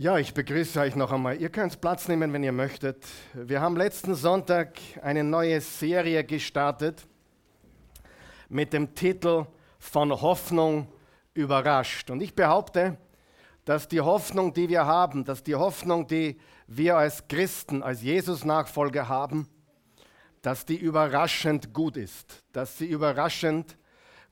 Ja, ich begrüße euch noch einmal. Ihr könnt Platz nehmen, wenn ihr möchtet. Wir haben letzten Sonntag eine neue Serie gestartet mit dem Titel Von Hoffnung überrascht. Und ich behaupte, dass die Hoffnung, die wir haben, dass die Hoffnung, die wir als Christen, als Jesus-Nachfolger haben, dass die überraschend gut ist, dass sie überraschend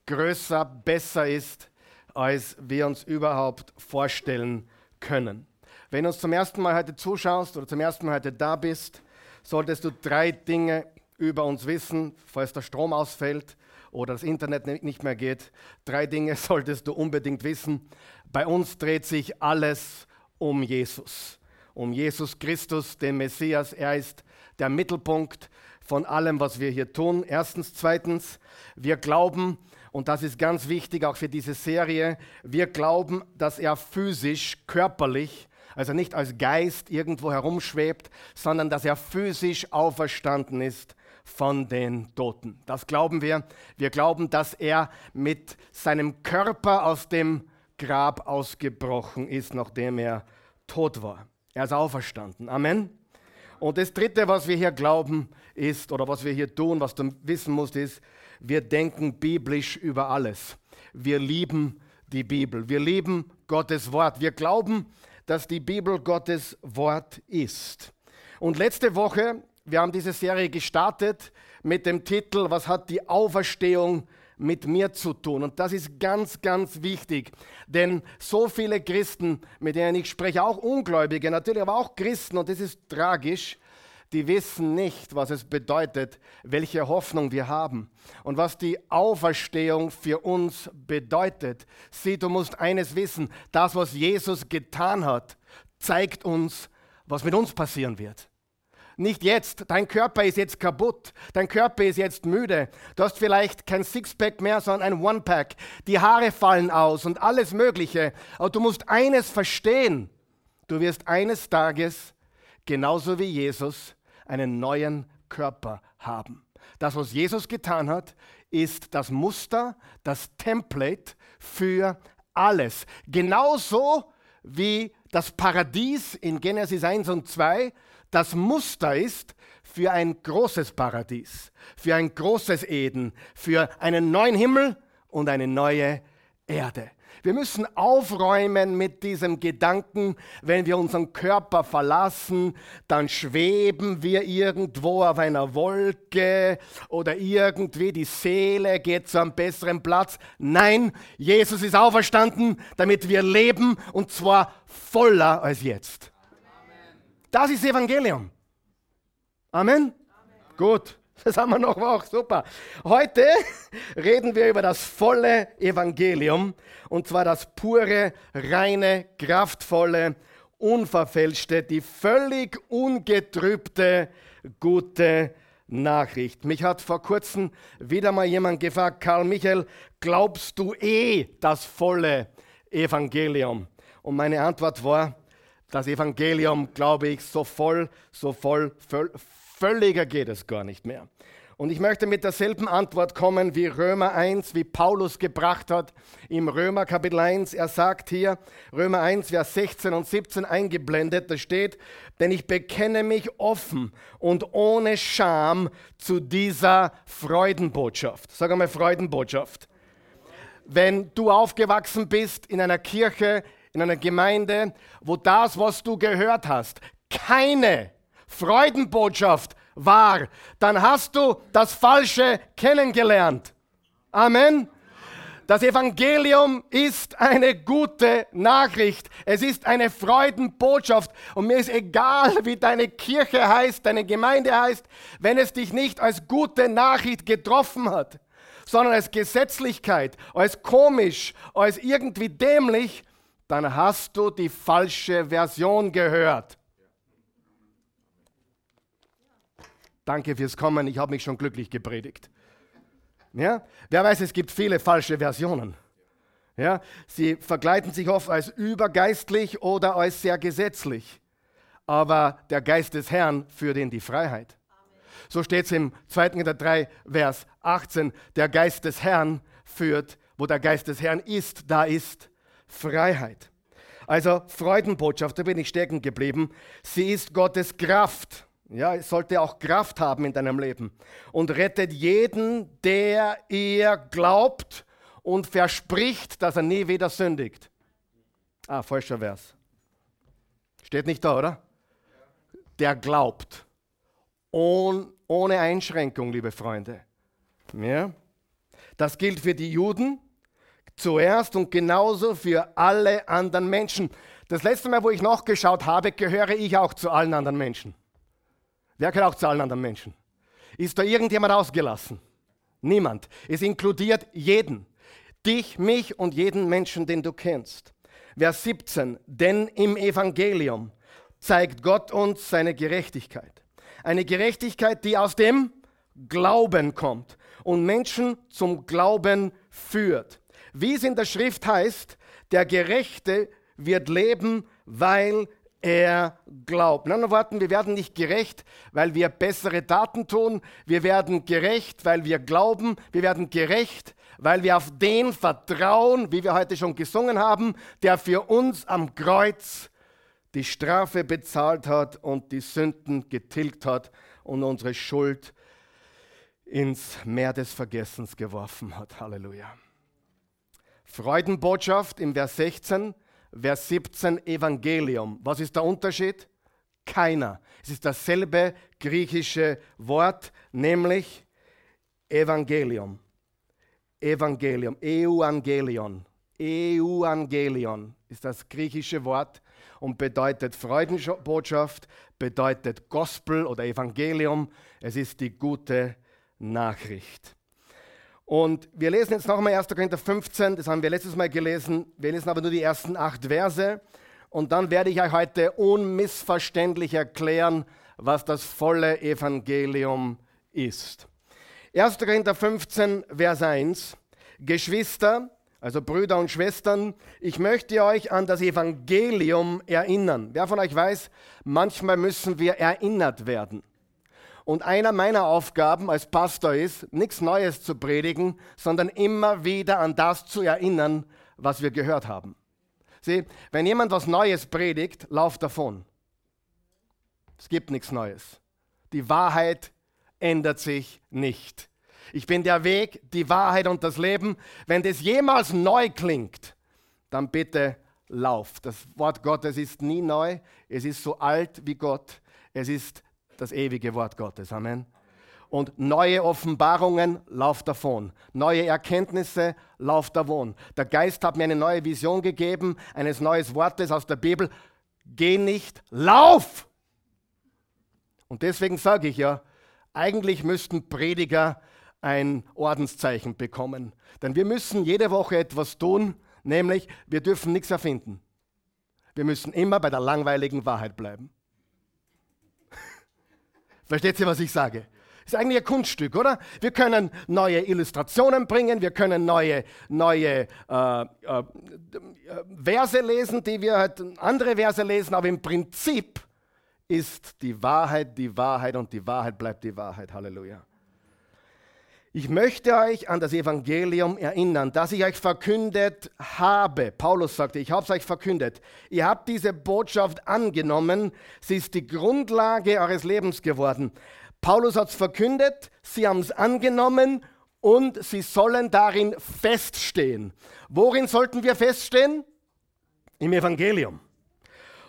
größer, besser ist, als wir uns überhaupt vorstellen können. Wenn du uns zum ersten Mal heute zuschaust oder zum ersten Mal heute da bist, solltest du drei Dinge über uns wissen, falls der Strom ausfällt oder das Internet nicht mehr geht. Drei Dinge solltest du unbedingt wissen. Bei uns dreht sich alles um Jesus, um Jesus Christus, den Messias. Er ist der Mittelpunkt von allem, was wir hier tun. Erstens, zweitens, wir glauben, und das ist ganz wichtig auch für diese Serie, wir glauben, dass er physisch, körperlich also nicht als Geist irgendwo herumschwebt, sondern dass er physisch auferstanden ist von den Toten. Das glauben wir. Wir glauben, dass er mit seinem Körper aus dem Grab ausgebrochen ist, nachdem er tot war. Er ist auferstanden. Amen. Und das Dritte, was wir hier glauben, ist, oder was wir hier tun, was du wissen musst, ist, wir denken biblisch über alles. Wir lieben die Bibel. Wir lieben Gottes Wort. Wir glauben, dass die Bibel Gottes Wort ist. Und letzte Woche, wir haben diese Serie gestartet mit dem Titel, was hat die Auferstehung mit mir zu tun? Und das ist ganz, ganz wichtig, denn so viele Christen, mit denen ich spreche, auch Ungläubige natürlich, aber auch Christen, und das ist tragisch, die wissen nicht, was es bedeutet, welche Hoffnung wir haben und was die Auferstehung für uns bedeutet. Sieh, du musst eines wissen, das, was Jesus getan hat, zeigt uns, was mit uns passieren wird. Nicht jetzt, dein Körper ist jetzt kaputt, dein Körper ist jetzt müde, du hast vielleicht kein Sixpack mehr, sondern ein One-Pack, die Haare fallen aus und alles Mögliche. Aber du musst eines verstehen, du wirst eines Tages, genauso wie Jesus, einen neuen Körper haben. Das, was Jesus getan hat, ist das Muster, das Template für alles. Genauso wie das Paradies in Genesis 1 und 2 das Muster ist für ein großes Paradies, für ein großes Eden, für einen neuen Himmel und eine neue Erde. Wir müssen aufräumen mit diesem Gedanken, wenn wir unseren Körper verlassen, dann schweben wir irgendwo auf einer Wolke oder irgendwie die Seele geht zu einem besseren Platz. Nein, Jesus ist auferstanden, damit wir leben und zwar voller als jetzt. Das ist Evangelium. Amen? Amen. Gut. Das haben wir noch auch, super. Heute reden wir über das volle Evangelium und zwar das pure, reine, kraftvolle, unverfälschte, die völlig ungetrübte, gute Nachricht. Mich hat vor kurzem wieder mal jemand gefragt, Karl Michael, glaubst du eh das volle Evangelium? Und meine Antwort war, das Evangelium glaube ich so voll, so voll, voll Völliger geht es gar nicht mehr. Und ich möchte mit derselben Antwort kommen wie Römer 1, wie Paulus gebracht hat im Römer Kapitel 1. Er sagt hier, Römer 1, Vers 16 und 17 eingeblendet, da steht, denn ich bekenne mich offen und ohne Scham zu dieser Freudenbotschaft. Sag einmal Freudenbotschaft. Wenn du aufgewachsen bist in einer Kirche, in einer Gemeinde, wo das, was du gehört hast, keine Freudenbotschaft war, dann hast du das Falsche kennengelernt. Amen. Das Evangelium ist eine gute Nachricht. Es ist eine Freudenbotschaft. Und mir ist egal, wie deine Kirche heißt, deine Gemeinde heißt, wenn es dich nicht als gute Nachricht getroffen hat, sondern als Gesetzlichkeit, als komisch, als irgendwie dämlich, dann hast du die falsche Version gehört. Danke fürs Kommen, ich habe mich schon glücklich gepredigt. Ja? Wer weiß, es gibt viele falsche Versionen. Ja? Sie vergleiten sich oft als übergeistlich oder als sehr gesetzlich. Aber der Geist des Herrn führt in die Freiheit. So steht es im 2. Korinther 3, Vers 18. Der Geist des Herrn führt, wo der Geist des Herrn ist, da ist Freiheit. Also Freudenbotschaft, da bin ich stecken geblieben. Sie ist Gottes Kraft. Ja, es sollte auch Kraft haben in deinem Leben. Und rettet jeden, der ihr glaubt und verspricht, dass er nie wieder sündigt. Ah, falscher Vers. Steht nicht da, oder? Der glaubt. Oh, ohne Einschränkung, liebe Freunde. Ja? Das gilt für die Juden zuerst und genauso für alle anderen Menschen. Das letzte Mal, wo ich nachgeschaut habe, gehöre ich auch zu allen anderen Menschen. Wer gehört auch zu allen anderen Menschen? Ist da irgendjemand ausgelassen? Niemand. Es inkludiert jeden. Dich, mich und jeden Menschen, den du kennst. Vers 17. Denn im Evangelium zeigt Gott uns seine Gerechtigkeit. Eine Gerechtigkeit, die aus dem Glauben kommt und Menschen zum Glauben führt. Wie es in der Schrift heißt, der Gerechte wird leben, weil er glaubt. In anderen Worten, wir werden nicht gerecht, weil wir bessere Daten tun. Wir werden gerecht, weil wir glauben. Wir werden gerecht, weil wir auf den vertrauen, wie wir heute schon gesungen haben, der für uns am Kreuz die Strafe bezahlt hat und die Sünden getilgt hat und unsere Schuld ins Meer des Vergessens geworfen hat. Halleluja. Freudenbotschaft im Vers 16, Vers 17 Evangelium. Was ist der Unterschied? Keiner. Es ist dasselbe griechische Wort, nämlich Evangelium. Evangelium, Euangelion. Euangelion ist das griechische Wort und bedeutet Freudenbotschaft, bedeutet Gospel oder Evangelium. Es ist die gute Nachricht. Und wir lesen jetzt nochmal 1. Korinther 15, das haben wir letztes Mal gelesen. Wir lesen aber nur die ersten acht Verse. Und dann werde ich euch heute unmissverständlich erklären, was das volle Evangelium ist. 1. Korinther 15, Vers 1. Geschwister, also Brüder und Schwestern, ich möchte euch an das Evangelium erinnern. Wer von euch weiß, manchmal müssen wir erinnert werden. Und einer meiner Aufgaben als Pastor ist, nichts Neues zu predigen, sondern immer wieder an das zu erinnern, was wir gehört haben. Sieh, wenn jemand was Neues predigt, lauf davon. Es gibt nichts Neues. Die Wahrheit ändert sich nicht. Ich bin der Weg, die Wahrheit und das Leben. Wenn das jemals neu klingt, dann bitte lauf. Das Wort Gottes ist nie neu. Es ist so alt wie Gott. Es ist das ewige Wort Gottes. Amen. Und neue Offenbarungen, lauf davon. Neue Erkenntnisse, lauf davon. Der Geist hat mir eine neue Vision gegeben, eines neuen Wortes aus der Bibel. Geh nicht, lauf! Und deswegen sage ich ja, eigentlich müssten Prediger ein Ordenszeichen bekommen. Denn wir müssen jede Woche etwas tun, nämlich wir dürfen nichts erfinden. Wir müssen immer bei der langweiligen Wahrheit bleiben. Versteht ihr, was ich sage? Ist eigentlich ein Kunststück, oder? Wir können neue Illustrationen bringen, wir können neue, neue äh, äh, Verse lesen, die wir halt andere Verse lesen, aber im Prinzip ist die Wahrheit die Wahrheit und die Wahrheit bleibt die Wahrheit. Halleluja. Ich möchte euch an das Evangelium erinnern, das ich euch verkündet habe. Paulus sagte, ich habe es euch verkündet. Ihr habt diese Botschaft angenommen. Sie ist die Grundlage eures Lebens geworden. Paulus hat es verkündet, sie haben es angenommen und sie sollen darin feststehen. Worin sollten wir feststehen? Im Evangelium.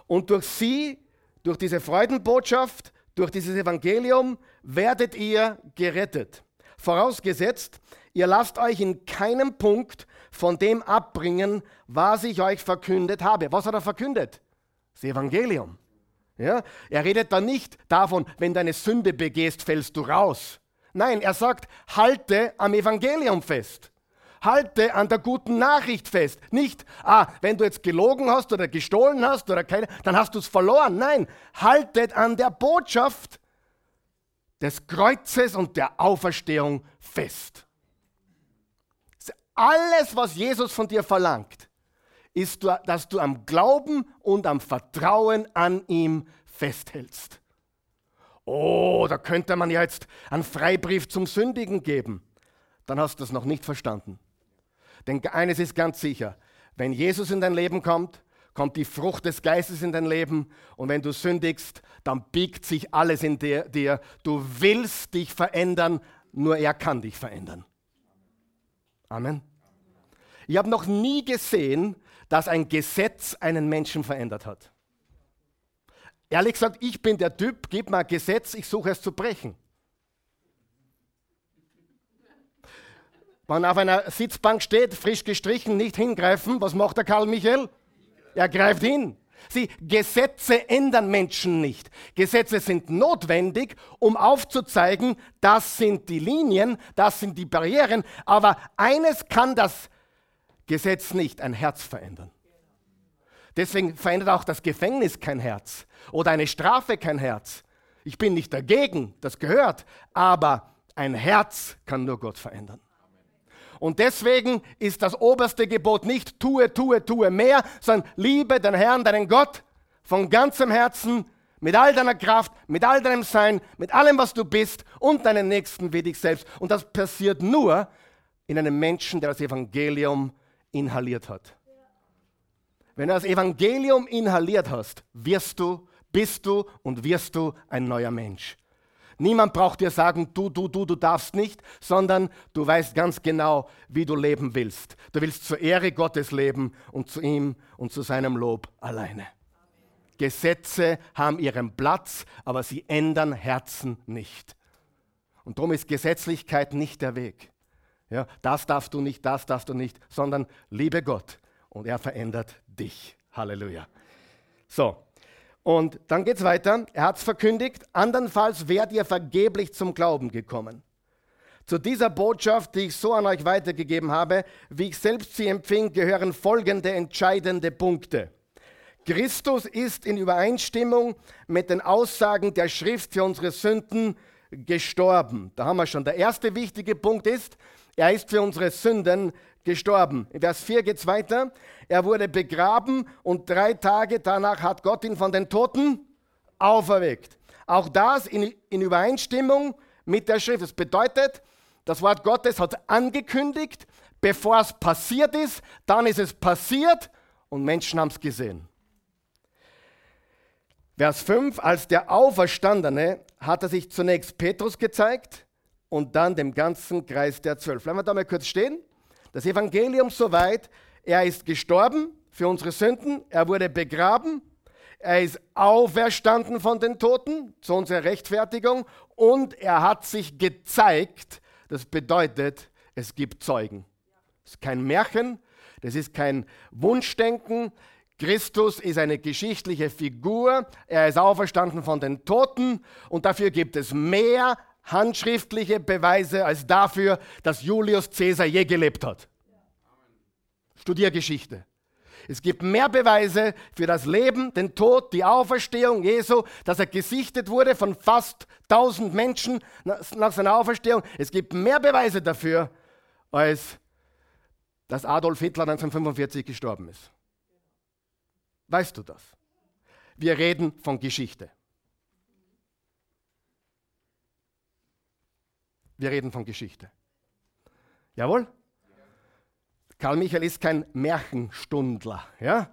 Und durch sie, durch diese Freudenbotschaft, durch dieses Evangelium werdet ihr gerettet. Vorausgesetzt, ihr lasst euch in keinem Punkt von dem abbringen, was ich euch verkündet habe. Was hat er verkündet? Das Evangelium. Ja? Er redet da nicht davon, wenn du eine Sünde begehst, fällst du raus. Nein, er sagt, halte am Evangelium fest. Halte an der guten Nachricht fest. Nicht, ah, wenn du jetzt gelogen hast oder gestohlen hast oder keine, dann hast du es verloren. Nein, haltet an der Botschaft des Kreuzes und der Auferstehung fest. Alles, was Jesus von dir verlangt, ist, dass du am Glauben und am Vertrauen an ihm festhältst. Oh, da könnte man ja jetzt einen Freibrief zum Sündigen geben. Dann hast du es noch nicht verstanden. Denn eines ist ganz sicher, wenn Jesus in dein Leben kommt, kommt die Frucht des Geistes in dein Leben und wenn du sündigst, dann biegt sich alles in dir. Du willst dich verändern, nur er kann dich verändern. Amen. Ich habe noch nie gesehen, dass ein Gesetz einen Menschen verändert hat. Ehrlich gesagt, ich bin der Typ, gib mir ein Gesetz, ich suche es zu brechen. Wenn auf einer Sitzbank steht, frisch gestrichen, nicht hingreifen, was macht der Karl Michael? Er greift hin. Sie, Gesetze ändern Menschen nicht. Gesetze sind notwendig, um aufzuzeigen, das sind die Linien, das sind die Barrieren, aber eines kann das Gesetz nicht, ein Herz verändern. Deswegen verändert auch das Gefängnis kein Herz oder eine Strafe kein Herz. Ich bin nicht dagegen, das gehört, aber ein Herz kann nur Gott verändern. Und deswegen ist das oberste Gebot nicht tue, tue, tue mehr, sondern liebe den Herrn, deinen Gott von ganzem Herzen, mit all deiner Kraft, mit all deinem Sein, mit allem, was du bist und deinen Nächsten wie dich selbst. Und das passiert nur in einem Menschen, der das Evangelium inhaliert hat. Wenn du das Evangelium inhaliert hast, wirst du, bist du und wirst du ein neuer Mensch. Niemand braucht dir sagen, du, du, du, du darfst nicht, sondern du weißt ganz genau, wie du leben willst. Du willst zur Ehre Gottes leben und zu ihm und zu seinem Lob alleine. Gesetze haben ihren Platz, aber sie ändern Herzen nicht. Und darum ist Gesetzlichkeit nicht der Weg. Ja, das darfst du nicht, das darfst du nicht, sondern liebe Gott und er verändert dich. Halleluja. So, und dann geht es weiter. Er hat es verkündigt, andernfalls wärt ihr vergeblich zum Glauben gekommen. Zu dieser Botschaft, die ich so an euch weitergegeben habe, wie ich selbst sie empfing, gehören folgende entscheidende Punkte. Christus ist in Übereinstimmung mit den Aussagen der Schrift für unsere Sünden gestorben. Da haben wir schon. Der erste wichtige Punkt ist, er ist für unsere Sünden gestorben. In Vers 4 geht es weiter. Er wurde begraben und drei Tage danach hat Gott ihn von den Toten auferweckt. Auch das in, in Übereinstimmung mit der Schrift. Das bedeutet, das Wort Gottes hat angekündigt, bevor es passiert ist, dann ist es passiert und Menschen haben es gesehen. Vers 5, als der Auferstandene hat er sich zunächst Petrus gezeigt und dann dem ganzen Kreis der Zwölf. Bleiben wir da mal kurz stehen. Das Evangelium soweit, er ist gestorben für unsere Sünden, er wurde begraben, er ist auferstanden von den Toten zu unserer Rechtfertigung und er hat sich gezeigt. Das bedeutet, es gibt Zeugen. Das ist kein Märchen, das ist kein Wunschdenken. Christus ist eine geschichtliche Figur, er ist auferstanden von den Toten und dafür gibt es mehr handschriftliche Beweise als dafür, dass Julius Caesar je gelebt hat. Studier Geschichte. Es gibt mehr Beweise für das Leben, den Tod, die Auferstehung Jesu, dass er gesichtet wurde von fast 1000 Menschen nach seiner Auferstehung. Es gibt mehr Beweise dafür, als dass Adolf Hitler 1945 gestorben ist. Weißt du das? Wir reden von Geschichte. Wir reden von Geschichte. Jawohl? Karl Michael ist kein Märchenstundler. Ja?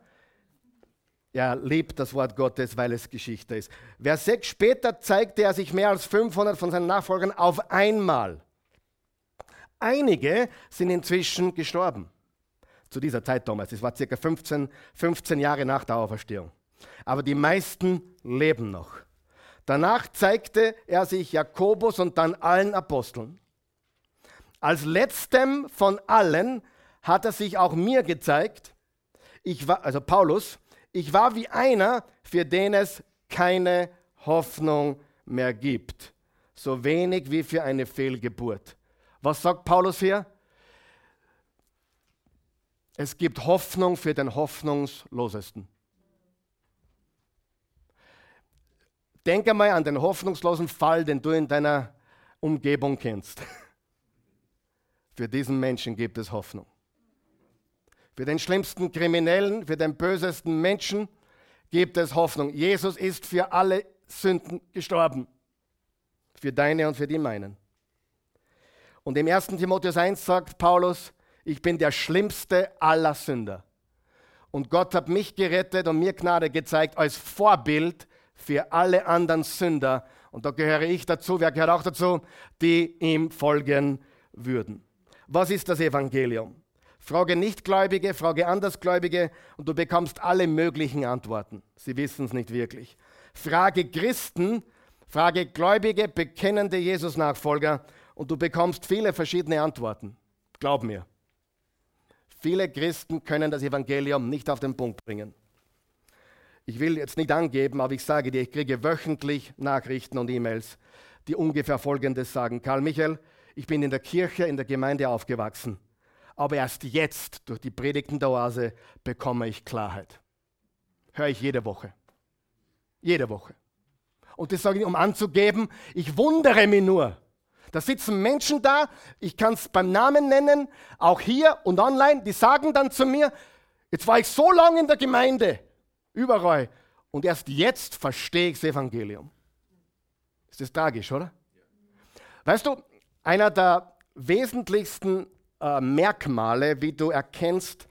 Er liebt das Wort Gottes, weil es Geschichte ist. Vers 6 später zeigte er sich mehr als 500 von seinen Nachfolgern auf einmal. Einige sind inzwischen gestorben. Zu dieser Zeit damals. Es war circa 15, 15 Jahre nach der Auferstehung. Aber die meisten leben noch. Danach zeigte er sich Jakobus und dann allen Aposteln. Als letztem von allen hat er sich auch mir gezeigt, ich war, also Paulus, ich war wie einer, für den es keine Hoffnung mehr gibt, so wenig wie für eine Fehlgeburt. Was sagt Paulus hier? Es gibt Hoffnung für den Hoffnungslosesten. Denke mal an den hoffnungslosen Fall, den du in deiner Umgebung kennst. Für diesen Menschen gibt es Hoffnung für den schlimmsten Kriminellen, für den bösesten Menschen gibt es Hoffnung. Jesus ist für alle Sünden gestorben. Für deine und für die meinen. Und im 1. Timotheus 1 sagt Paulus, ich bin der schlimmste aller Sünder. Und Gott hat mich gerettet und mir Gnade gezeigt als Vorbild für alle anderen Sünder. Und da gehöre ich dazu, wer gehört auch dazu, die ihm folgen würden. Was ist das Evangelium? Frage Nichtgläubige, frage Andersgläubige und du bekommst alle möglichen Antworten. Sie wissen es nicht wirklich. Frage Christen, frage Gläubige, bekennende Jesus-Nachfolger und du bekommst viele verschiedene Antworten. Glaub mir. Viele Christen können das Evangelium nicht auf den Punkt bringen. Ich will jetzt nicht angeben, aber ich sage dir, ich kriege wöchentlich Nachrichten und E-Mails, die ungefähr Folgendes sagen. Karl Michael, ich bin in der Kirche, in der Gemeinde aufgewachsen aber erst jetzt durch die Predigten der Oase bekomme ich Klarheit. Höre ich jede Woche. Jede Woche. Und das sage ich, um anzugeben, ich wundere mich nur. Da sitzen Menschen da, ich kann es beim Namen nennen, auch hier und online, die sagen dann zu mir, jetzt war ich so lange in der Gemeinde, überall, und erst jetzt verstehe ich das Evangelium. Ist das tragisch, oder? Weißt du, einer der wesentlichsten äh, Merkmale, wie du erkennst,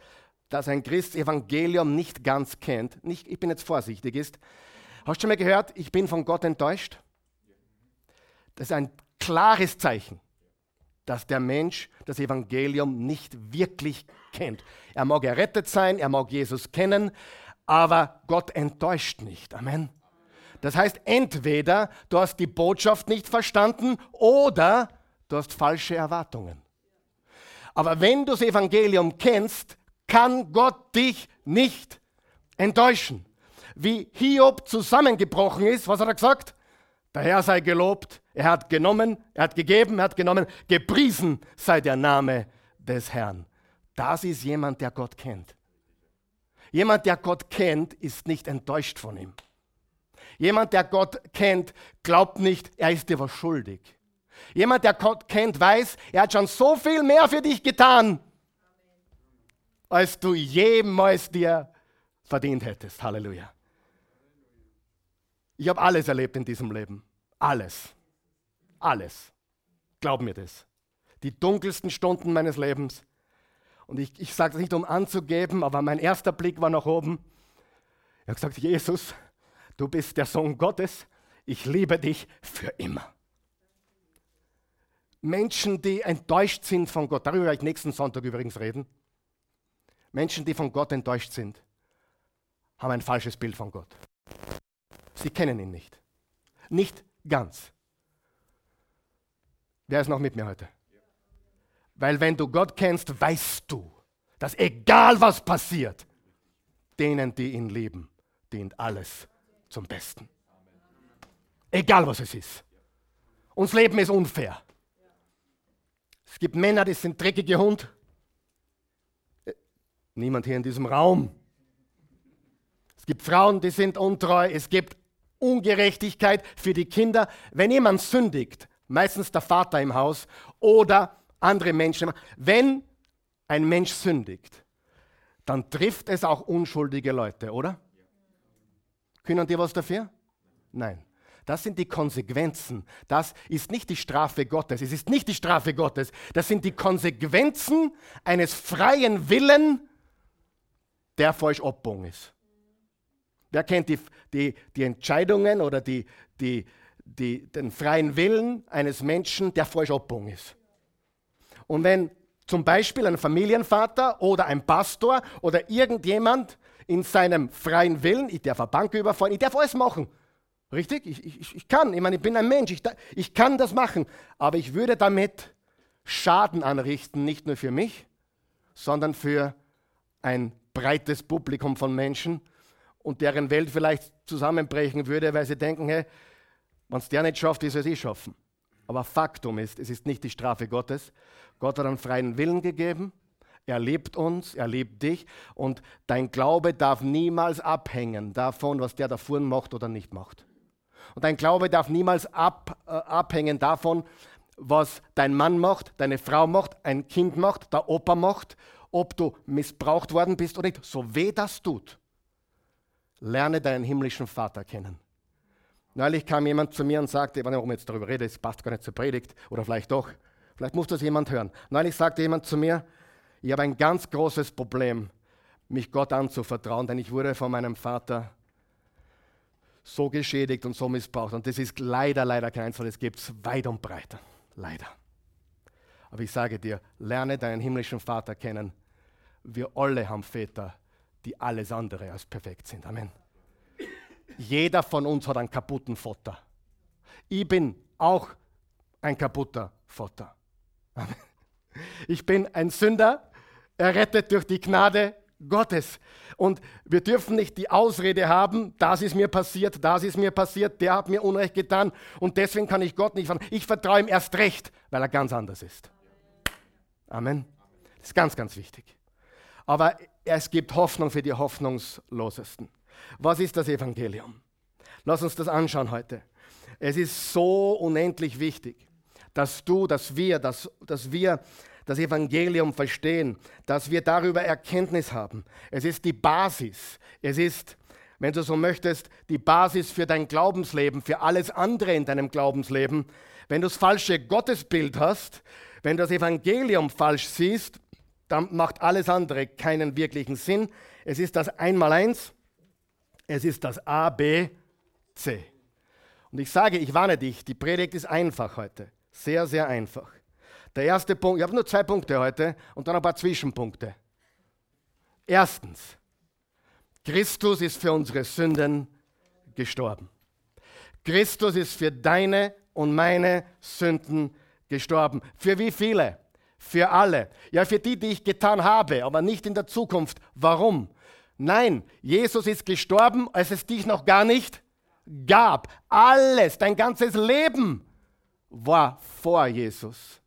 dass ein Christ Evangelium nicht ganz kennt. Nicht, ich bin jetzt vorsichtig ist. Hast du schon mal gehört, ich bin von Gott enttäuscht? Das ist ein klares Zeichen, dass der Mensch das Evangelium nicht wirklich kennt. Er mag errettet sein, er mag Jesus kennen, aber Gott enttäuscht nicht. Amen. Das heißt, entweder du hast die Botschaft nicht verstanden oder du hast falsche Erwartungen. Aber wenn du das Evangelium kennst, kann Gott dich nicht enttäuschen. Wie Hiob zusammengebrochen ist, was hat er gesagt? Der Herr sei gelobt, er hat genommen, er hat gegeben, er hat genommen, gepriesen sei der Name des Herrn. Das ist jemand, der Gott kennt. Jemand, der Gott kennt, ist nicht enttäuscht von ihm. Jemand, der Gott kennt, glaubt nicht, er ist dir was schuldig. Jemand, der Gott kennt, weiß, er hat schon so viel mehr für dich getan, als du jemals dir verdient hättest. Halleluja. Ich habe alles erlebt in diesem Leben. Alles. Alles. Glaub mir das. Die dunkelsten Stunden meines Lebens. Und ich, ich sage das nicht, um anzugeben, aber mein erster Blick war nach oben. Er hat gesagt, Jesus, du bist der Sohn Gottes. Ich liebe dich für immer. Menschen, die enttäuscht sind von Gott, darüber werde ich nächsten Sonntag übrigens reden. Menschen, die von Gott enttäuscht sind, haben ein falsches Bild von Gott. Sie kennen ihn nicht. Nicht ganz. Wer ist noch mit mir heute? Weil wenn du Gott kennst, weißt du, dass egal was passiert, denen, die ihn lieben, dient alles zum Besten. Egal was es ist. Uns Leben ist unfair. Es gibt Männer, die sind dreckige Hund. Niemand hier in diesem Raum. Es gibt Frauen, die sind untreu. Es gibt Ungerechtigkeit für die Kinder. Wenn jemand sündigt, meistens der Vater im Haus oder andere Menschen, wenn ein Mensch sündigt, dann trifft es auch unschuldige Leute, oder? Können die was dafür? Nein. Das sind die Konsequenzen. Das ist nicht die Strafe Gottes. Es ist nicht die Strafe Gottes. Das sind die Konsequenzen eines freien Willen, der falsch Obbogen ist. Wer kennt die, die, die Entscheidungen oder die, die, den freien Willen eines Menschen, der falsch Obbogen ist? Und wenn zum Beispiel ein Familienvater oder ein Pastor oder irgendjemand in seinem freien Willen, ich darf eine Bank überfallen, ich darf alles machen, Richtig? Ich, ich, ich kann, ich meine, ich bin ein Mensch, ich, ich kann das machen, aber ich würde damit Schaden anrichten, nicht nur für mich, sondern für ein breites Publikum von Menschen und deren Welt vielleicht zusammenbrechen würde, weil sie denken, hey, wenn es der nicht schafft, soll es ich schaffen? Aber Faktum ist, es ist nicht die Strafe Gottes. Gott hat einen freien Willen gegeben. Er liebt uns, er liebt dich und dein Glaube darf niemals abhängen davon, was der da vorne macht oder nicht macht. Und dein Glaube darf niemals ab, äh, abhängen davon, was dein Mann macht, deine Frau macht, ein Kind macht, der Opa macht, ob du missbraucht worden bist oder nicht. So weh das tut, lerne deinen himmlischen Vater kennen. Neulich kam jemand zu mir und sagte, ich weiß nicht, warum ich jetzt darüber rede, es passt gar nicht zur Predigt, oder vielleicht doch, vielleicht muss das jemand hören. Neulich sagte jemand zu mir, ich habe ein ganz großes Problem mich Gott anzuvertrauen, denn ich wurde von meinem Vater so geschädigt und so missbraucht. Und das ist leider, leider kein Einzel, das gibt es weit und breit. Leider. Aber ich sage dir, lerne deinen himmlischen Vater kennen. Wir alle haben Väter, die alles andere als perfekt sind. Amen. Jeder von uns hat einen kaputten Vater. Ich bin auch ein kaputter Vater. Ich bin ein Sünder, errettet durch die Gnade Gottes. Und wir dürfen nicht die Ausrede haben, das ist mir passiert, das ist mir passiert, der hat mir Unrecht getan und deswegen kann ich Gott nicht vertrauen. Ich vertraue ihm erst recht, weil er ganz anders ist. Amen. Das ist ganz, ganz wichtig. Aber es gibt Hoffnung für die Hoffnungslosesten. Was ist das Evangelium? Lass uns das anschauen heute. Es ist so unendlich wichtig, dass du, dass wir, dass, dass wir das Evangelium verstehen, dass wir darüber Erkenntnis haben. Es ist die Basis. Es ist, wenn du so möchtest, die Basis für dein Glaubensleben, für alles andere in deinem Glaubensleben. Wenn du das falsche Gottesbild hast, wenn du das Evangelium falsch siehst, dann macht alles andere keinen wirklichen Sinn. Es ist das Einmaleins, es ist das A, B, C. Und ich sage, ich warne dich, die Predigt ist einfach heute. Sehr, sehr einfach. Der erste Punkt, ich habe nur zwei Punkte heute und dann ein paar Zwischenpunkte. Erstens, Christus ist für unsere Sünden gestorben. Christus ist für deine und meine Sünden gestorben. Für wie viele? Für alle. Ja, für die, die ich getan habe, aber nicht in der Zukunft. Warum? Nein, Jesus ist gestorben, als es dich noch gar nicht gab. Alles, dein ganzes Leben war vor Jesus.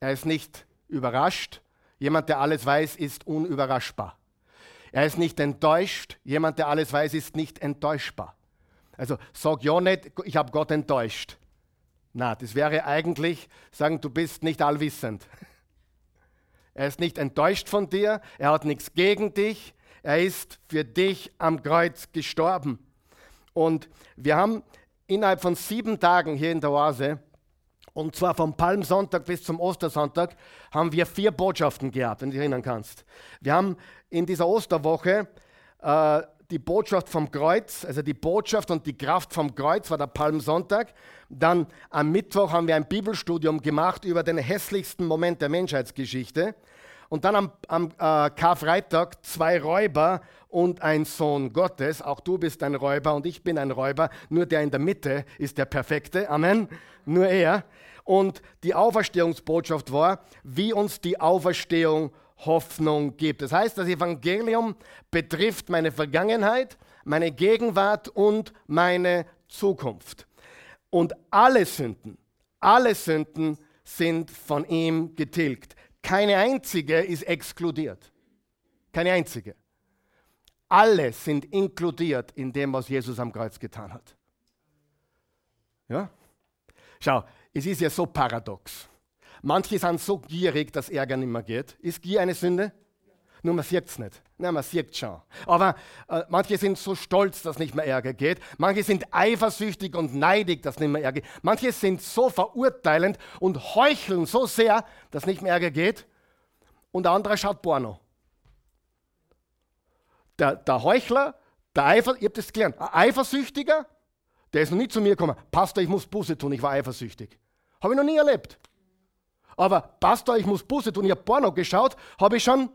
Er ist nicht überrascht. Jemand, der alles weiß, ist unüberraschbar. Er ist nicht enttäuscht. Jemand, der alles weiß, ist nicht enttäuschbar. Also sag ja nicht, ich habe Gott enttäuscht. Na, das wäre eigentlich sagen, du bist nicht allwissend. Er ist nicht enttäuscht von dir, er hat nichts gegen dich, er ist für dich am Kreuz gestorben. Und wir haben innerhalb von sieben Tagen hier in der Oase und zwar vom Palmsonntag bis zum Ostersonntag haben wir vier Botschaften gehabt, wenn du dich erinnern kannst. Wir haben in dieser Osterwoche äh, die Botschaft vom Kreuz, also die Botschaft und die Kraft vom Kreuz war der Palmsonntag. Dann am Mittwoch haben wir ein Bibelstudium gemacht über den hässlichsten Moment der Menschheitsgeschichte. Und dann am, am äh, Karfreitag zwei Räuber und ein Sohn Gottes. Auch du bist ein Räuber und ich bin ein Räuber. Nur der in der Mitte ist der Perfekte. Amen. Nur er. Und die Auferstehungsbotschaft war, wie uns die Auferstehung Hoffnung gibt. Das heißt, das Evangelium betrifft meine Vergangenheit, meine Gegenwart und meine Zukunft. Und alle Sünden, alle Sünden sind von ihm getilgt. Keine einzige ist exkludiert. Keine einzige. Alle sind inkludiert in dem, was Jesus am Kreuz getan hat. Ja? Schau, es ist ja so paradox. Manche sind so gierig, dass Ärger nicht mehr geht. Ist Gier eine Sünde? Nur man sieht es nicht. Nein, man sieht es schon. Aber äh, manche sind so stolz, dass nicht mehr Ärger geht. Manche sind eifersüchtig und neidig, dass nicht mehr Ärger geht. Manche sind so verurteilend und heucheln so sehr, dass nicht mehr Ärger geht. Und der andere schaut Porno. Der, der Heuchler, der Eifer, ihr habt das gelernt, ein Eifersüchtiger, der ist noch nie zu mir gekommen. Pastor, ich muss Buße tun, ich war eifersüchtig. Habe ich noch nie erlebt. Aber Pastor, ich muss Buße tun, ich habe Porno geschaut, habe ich schon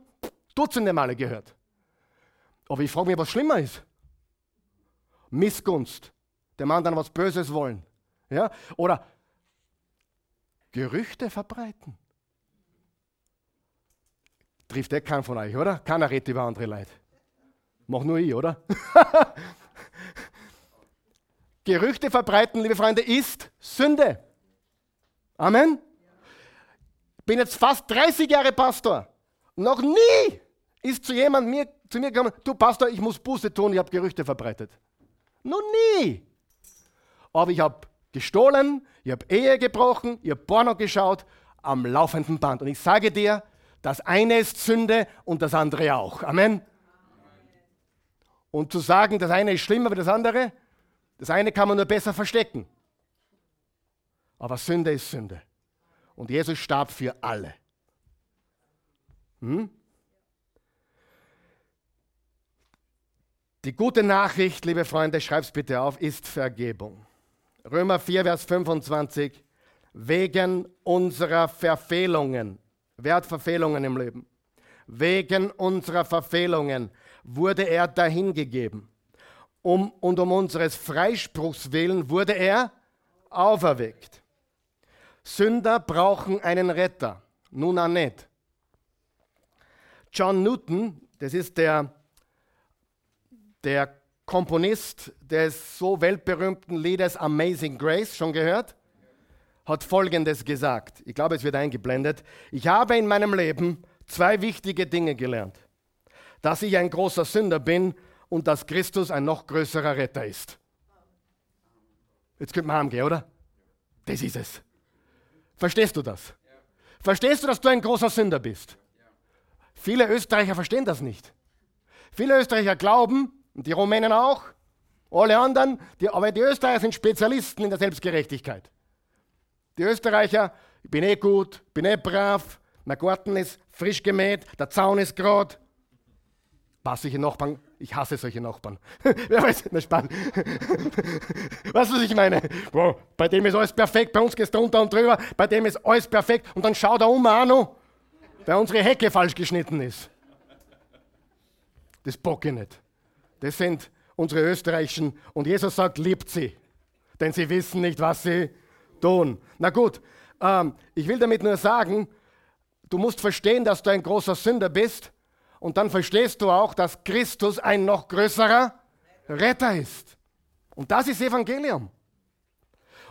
Dutzende Male gehört. Aber ich frage mich, was schlimmer ist. Missgunst, dem anderen was Böses wollen. Ja? Oder Gerüchte verbreiten. Trifft eh keinen von euch, oder? Keiner redet über andere Leute. Mach nur ich, oder? Gerüchte verbreiten, liebe Freunde, ist Sünde. Amen. Bin jetzt fast 30 Jahre Pastor. Noch nie ist zu jemand mir, zu mir gekommen, du Pastor, ich muss Buße tun, ich habe Gerüchte verbreitet. Noch nie. Aber ich habe gestohlen, ich habe Ehe gebrochen, ich habe Porno geschaut am laufenden Band. Und ich sage dir, das eine ist Sünde und das andere auch. Amen. Und zu sagen, das eine ist schlimmer wie das andere, das eine kann man nur besser verstecken. Aber Sünde ist Sünde. Und Jesus starb für alle. Hm? Die gute Nachricht, liebe Freunde, schreib's bitte auf, ist Vergebung. Römer 4, Vers 25. Wegen unserer Verfehlungen. Wer hat Verfehlungen im Leben? Wegen unserer Verfehlungen wurde er dahingegeben. Um, und um unseres Freispruchs willen wurde er auferweckt. Sünder brauchen einen Retter. Nun auch nicht. John Newton, das ist der, der Komponist des so weltberühmten Liedes Amazing Grace, schon gehört? Hat Folgendes gesagt. Ich glaube, es wird eingeblendet. Ich habe in meinem Leben zwei wichtige Dinge gelernt. Dass ich ein großer Sünder bin und dass Christus ein noch größerer Retter ist. Jetzt könnte man heimgehen, oder? Das ist es. Verstehst du das? Verstehst du, dass du ein großer Sünder bist? Viele Österreicher verstehen das nicht. Viele Österreicher glauben, und die Rumänen auch, alle anderen, die, aber die Österreicher sind Spezialisten in der Selbstgerechtigkeit. Die Österreicher, ich bin eh gut, bin eh brav, mein Garten ist frisch gemäht, der Zaun ist gerade. Passige Nachbarn, ich hasse solche Nachbarn. Wer weiß, na spannend. weißt du, was ich meine? Boah, bei dem ist alles perfekt, bei uns geht es drunter und drüber, bei dem ist alles perfekt und dann schaut er um noch, weil unsere Hecke falsch geschnitten ist. Das bocke ich nicht. Das sind unsere österreichischen und Jesus sagt, liebt sie, denn sie wissen nicht, was sie tun. Na gut, ähm, ich will damit nur sagen, du musst verstehen, dass du ein großer Sünder bist und dann verstehst du auch, dass Christus ein noch größerer Retter ist. Und das ist Evangelium.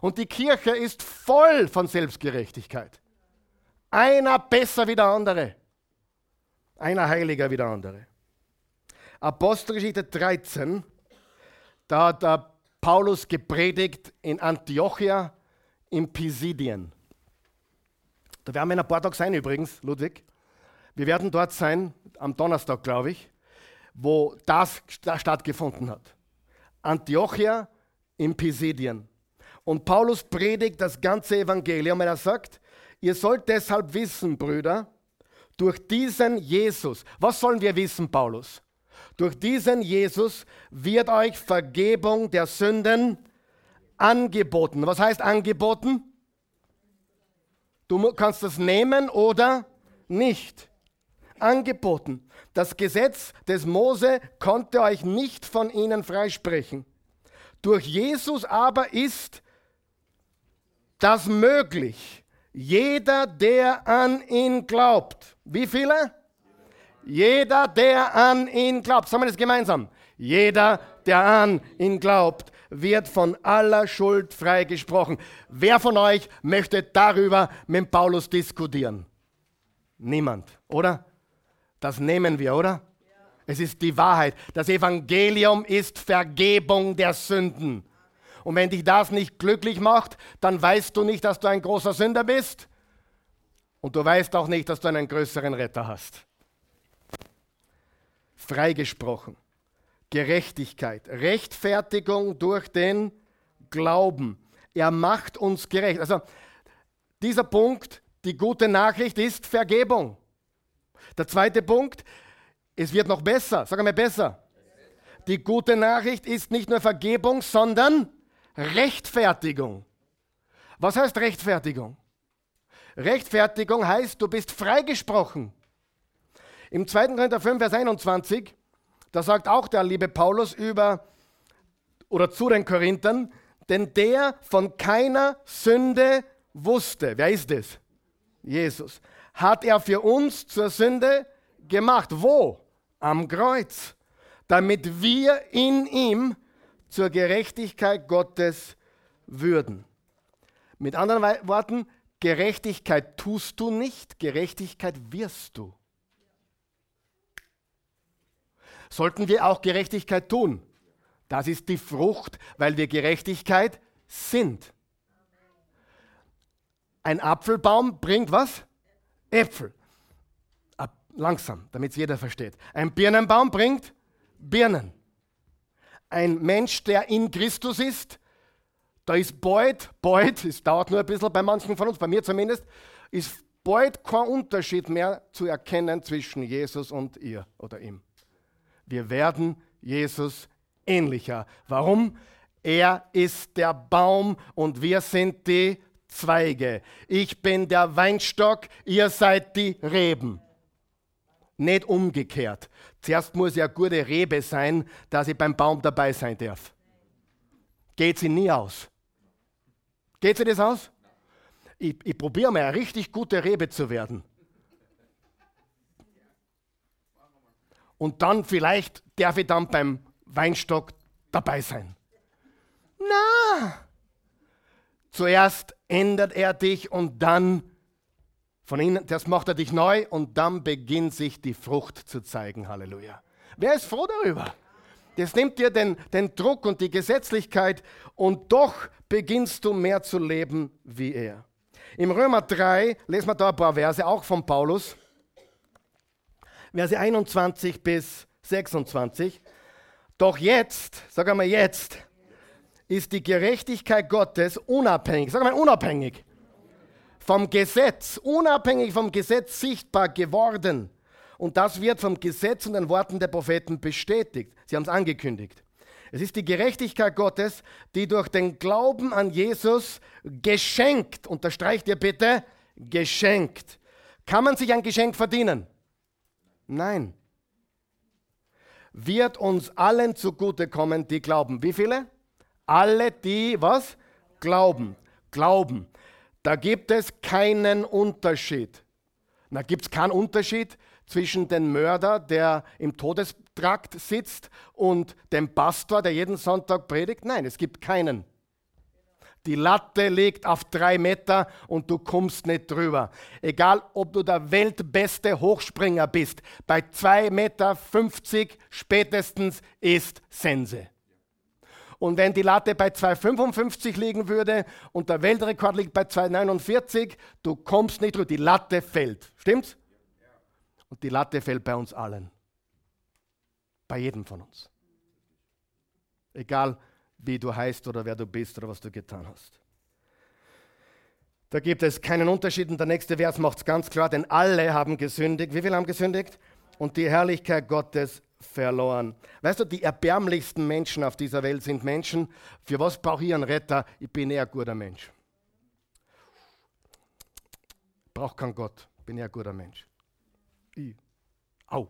Und die Kirche ist voll von Selbstgerechtigkeit. Einer besser wie der andere. Einer heiliger wie der andere. Apostelgeschichte 13, da hat Paulus gepredigt in Antiochia in Pisidien. Da werden wir in ein paar Tagen sein übrigens, Ludwig. Wir werden dort sein, am Donnerstag, glaube ich, wo das stattgefunden hat. Antiochia in Pisidien. Und Paulus predigt das ganze Evangelium und er sagt, ihr sollt deshalb wissen, Brüder, durch diesen Jesus, was sollen wir wissen, Paulus? Durch diesen Jesus wird euch Vergebung der Sünden angeboten. Was heißt angeboten? Du kannst das nehmen oder nicht. Angeboten. Das Gesetz des Mose konnte euch nicht von ihnen freisprechen. Durch Jesus aber ist das möglich. Jeder, der an ihn glaubt. Wie viele? Jeder, der an ihn glaubt. Sagen wir das gemeinsam. Jeder, der an ihn glaubt, wird von aller Schuld freigesprochen. Wer von euch möchte darüber mit Paulus diskutieren? Niemand, oder? Das nehmen wir, oder? Es ist die Wahrheit. Das Evangelium ist Vergebung der Sünden. Und wenn dich das nicht glücklich macht, dann weißt du nicht, dass du ein großer Sünder bist. Und du weißt auch nicht, dass du einen größeren Retter hast. Freigesprochen. Gerechtigkeit, Rechtfertigung durch den Glauben. Er macht uns gerecht. Also dieser Punkt, die gute Nachricht ist Vergebung. Der zweite Punkt, es wird noch besser. Sag mal besser. Die gute Nachricht ist nicht nur Vergebung, sondern Rechtfertigung. Was heißt Rechtfertigung? Rechtfertigung heißt, du bist freigesprochen. Im 2. Korinther 5, Vers 21 da sagt auch der liebe Paulus über oder zu den Korinthern, denn der von keiner Sünde wusste, wer ist es? Jesus. Hat er für uns zur Sünde gemacht. Wo? Am Kreuz. Damit wir in ihm zur Gerechtigkeit Gottes würden. Mit anderen Worten, Gerechtigkeit tust du nicht, Gerechtigkeit wirst du sollten wir auch Gerechtigkeit tun. Das ist die Frucht, weil wir Gerechtigkeit sind. Ein Apfelbaum bringt was? Äpfel. Langsam, damit es jeder versteht. Ein Birnenbaum bringt Birnen. Ein Mensch, der in Christus ist, da ist bald, bald, es dauert nur ein bisschen bei manchen von uns, bei mir zumindest, ist bald kein Unterschied mehr zu erkennen zwischen Jesus und ihr oder ihm. Wir werden Jesus ähnlicher. Warum? Er ist der Baum und wir sind die Zweige. Ich bin der Weinstock, ihr seid die Reben. Nicht umgekehrt. Zuerst muss ja gute Rebe sein, dass ich beim Baum dabei sein darf. Geht sie nie aus. Geht sie das aus? Ich, ich probiere mal eine richtig gute Rebe zu werden. Und dann vielleicht darf ich dann beim Weinstock dabei sein. Na, zuerst ändert er dich und dann von innen, das macht er dich neu und dann beginnt sich die Frucht zu zeigen. Halleluja. Wer ist froh darüber? Das nimmt dir den, den Druck und die Gesetzlichkeit und doch beginnst du mehr zu leben wie er. Im Römer 3 lesen wir da ein paar Verse, auch von Paulus. Verse 21 bis 26. Doch jetzt, sag einmal jetzt, ist die Gerechtigkeit Gottes unabhängig, sag mal unabhängig, vom Gesetz, unabhängig vom Gesetz sichtbar geworden. Und das wird vom Gesetz und den Worten der Propheten bestätigt. Sie haben es angekündigt. Es ist die Gerechtigkeit Gottes, die durch den Glauben an Jesus geschenkt, unterstreicht ihr bitte, geschenkt. Kann man sich ein Geschenk verdienen? Nein. Wird uns allen zugutekommen, die glauben. Wie viele? Alle, die was? Glauben. Glauben. Da gibt es keinen Unterschied. Da gibt es keinen Unterschied zwischen dem Mörder, der im Todestrakt sitzt, und dem Pastor, der jeden Sonntag predigt. Nein, es gibt keinen. Die Latte liegt auf drei Meter und du kommst nicht drüber. Egal, ob du der weltbeste Hochspringer bist, bei 2,50 Meter spätestens ist Sense. Und wenn die Latte bei 2,55 liegen würde und der Weltrekord liegt bei 2,49, du kommst nicht drüber. Die Latte fällt. Stimmt's? Und die Latte fällt bei uns allen. Bei jedem von uns. Egal, wie du heißt oder wer du bist oder was du getan hast. Da gibt es keinen Unterschied und der nächste Vers macht es ganz klar, denn alle haben gesündigt. Wie viele haben gesündigt? Und die Herrlichkeit Gottes verloren. Weißt du, die erbärmlichsten Menschen auf dieser Welt sind Menschen, für was brauche ich einen Retter? Ich bin eher ein guter Mensch. Brauche keinen Gott, ich bin eher ein guter Mensch. Ich. Au.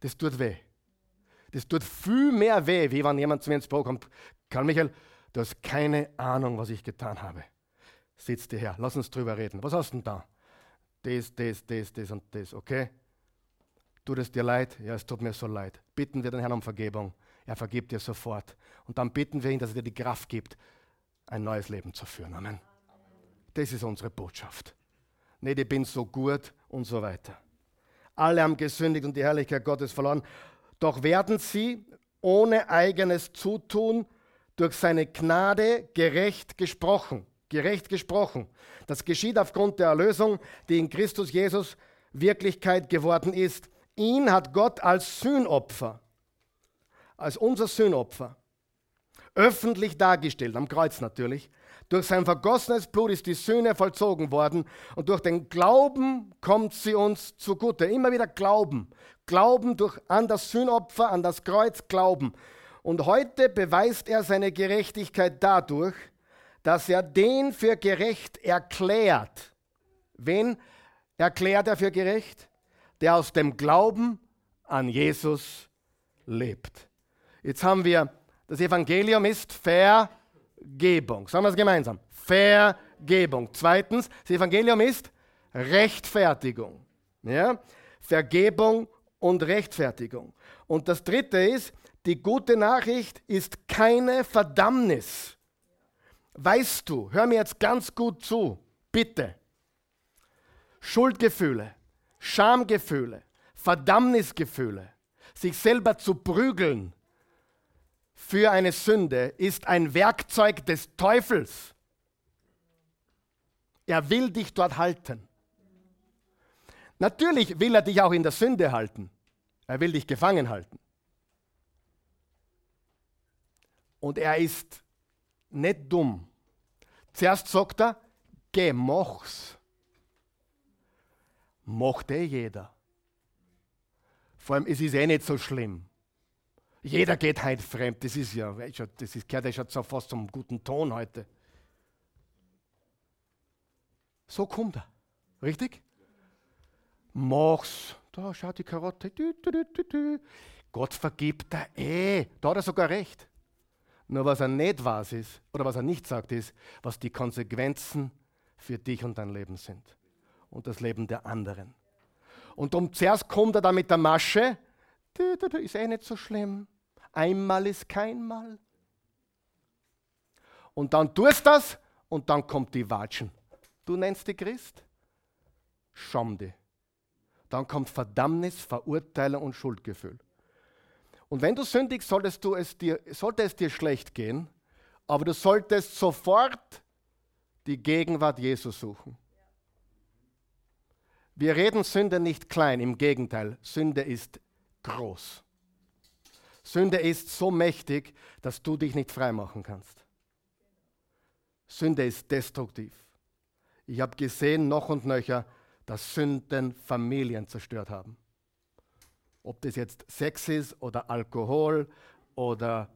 Das tut weh. Das tut viel mehr weh, wie wenn jemand zu mir ins Büro kommt. Karl Michael, du hast keine Ahnung, was ich getan habe. Sitz dir her, lass uns drüber reden. Was hast du denn da? Das, das, das, das und das, okay? Tut es dir leid? Ja, es tut mir so leid. Bitten wir den Herrn um Vergebung. Er vergibt dir sofort. Und dann bitten wir ihn, dass er dir die Kraft gibt, ein neues Leben zu führen. Amen. Das ist unsere Botschaft. Nicht, ich bin so gut und so weiter. Alle haben gesündigt und die Herrlichkeit Gottes verloren. Doch werden sie ohne eigenes Zutun durch seine Gnade gerecht gesprochen. Gerecht gesprochen. Das geschieht aufgrund der Erlösung, die in Christus Jesus Wirklichkeit geworden ist. Ihn hat Gott als Sühnopfer, als unser Sühnopfer, öffentlich dargestellt, am Kreuz natürlich. Durch sein vergossenes Blut ist die Sühne vollzogen worden und durch den Glauben kommt sie uns zugute. Immer wieder Glauben. Glauben durch, an das Sühnopfer, an das Kreuz, Glauben. Und heute beweist er seine Gerechtigkeit dadurch, dass er den für gerecht erklärt. Wen erklärt er für gerecht? Der aus dem Glauben an Jesus lebt. Jetzt haben wir, das Evangelium ist Vergebung. Sagen wir es gemeinsam. Vergebung. Zweitens, das Evangelium ist Rechtfertigung. Ja? Vergebung und Rechtfertigung. Und das dritte ist, die gute Nachricht ist keine Verdammnis. Weißt du, hör mir jetzt ganz gut zu, bitte. Schuldgefühle, Schamgefühle, Verdammnisgefühle, sich selber zu prügeln für eine Sünde ist ein Werkzeug des Teufels. Er will dich dort halten. Natürlich will er dich auch in der Sünde halten. Er will dich gefangen halten. Und er ist nicht dumm. Zuerst sagt er, geh, mach's. Macht eh jeder. Vor allem, es ist eh nicht so schlimm. Jeder geht heute fremd. Das ist ja, das ist, gehört ja schon fast zum guten Ton heute. So kommt er. Richtig? Mach's. Da schaut die Karotte. Du, du, du, Gott vergibt er eh. Da hat er sogar recht. Nur was er nicht weiß ist, oder was er nicht sagt, ist, was die Konsequenzen für dich und dein Leben sind. Und das Leben der anderen. Und um zuerst kommt er da mit der Masche. Ist eh nicht so schlimm. Einmal ist kein Mal. Und dann tust das und dann kommt die Watschen. Du nennst dich Christ? Scham dich. Dann kommt Verdammnis, Verurteilung und Schuldgefühl. Und wenn du sündigst, solltest du es dir, sollte es dir schlecht gehen, aber du solltest sofort die Gegenwart Jesus suchen. Wir reden Sünde nicht klein, im Gegenteil, Sünde ist groß. Sünde ist so mächtig, dass du dich nicht freimachen kannst. Sünde ist destruktiv. Ich habe gesehen, noch und nöcher, dass Sünden Familien zerstört haben. Ob das jetzt Sex ist oder Alkohol oder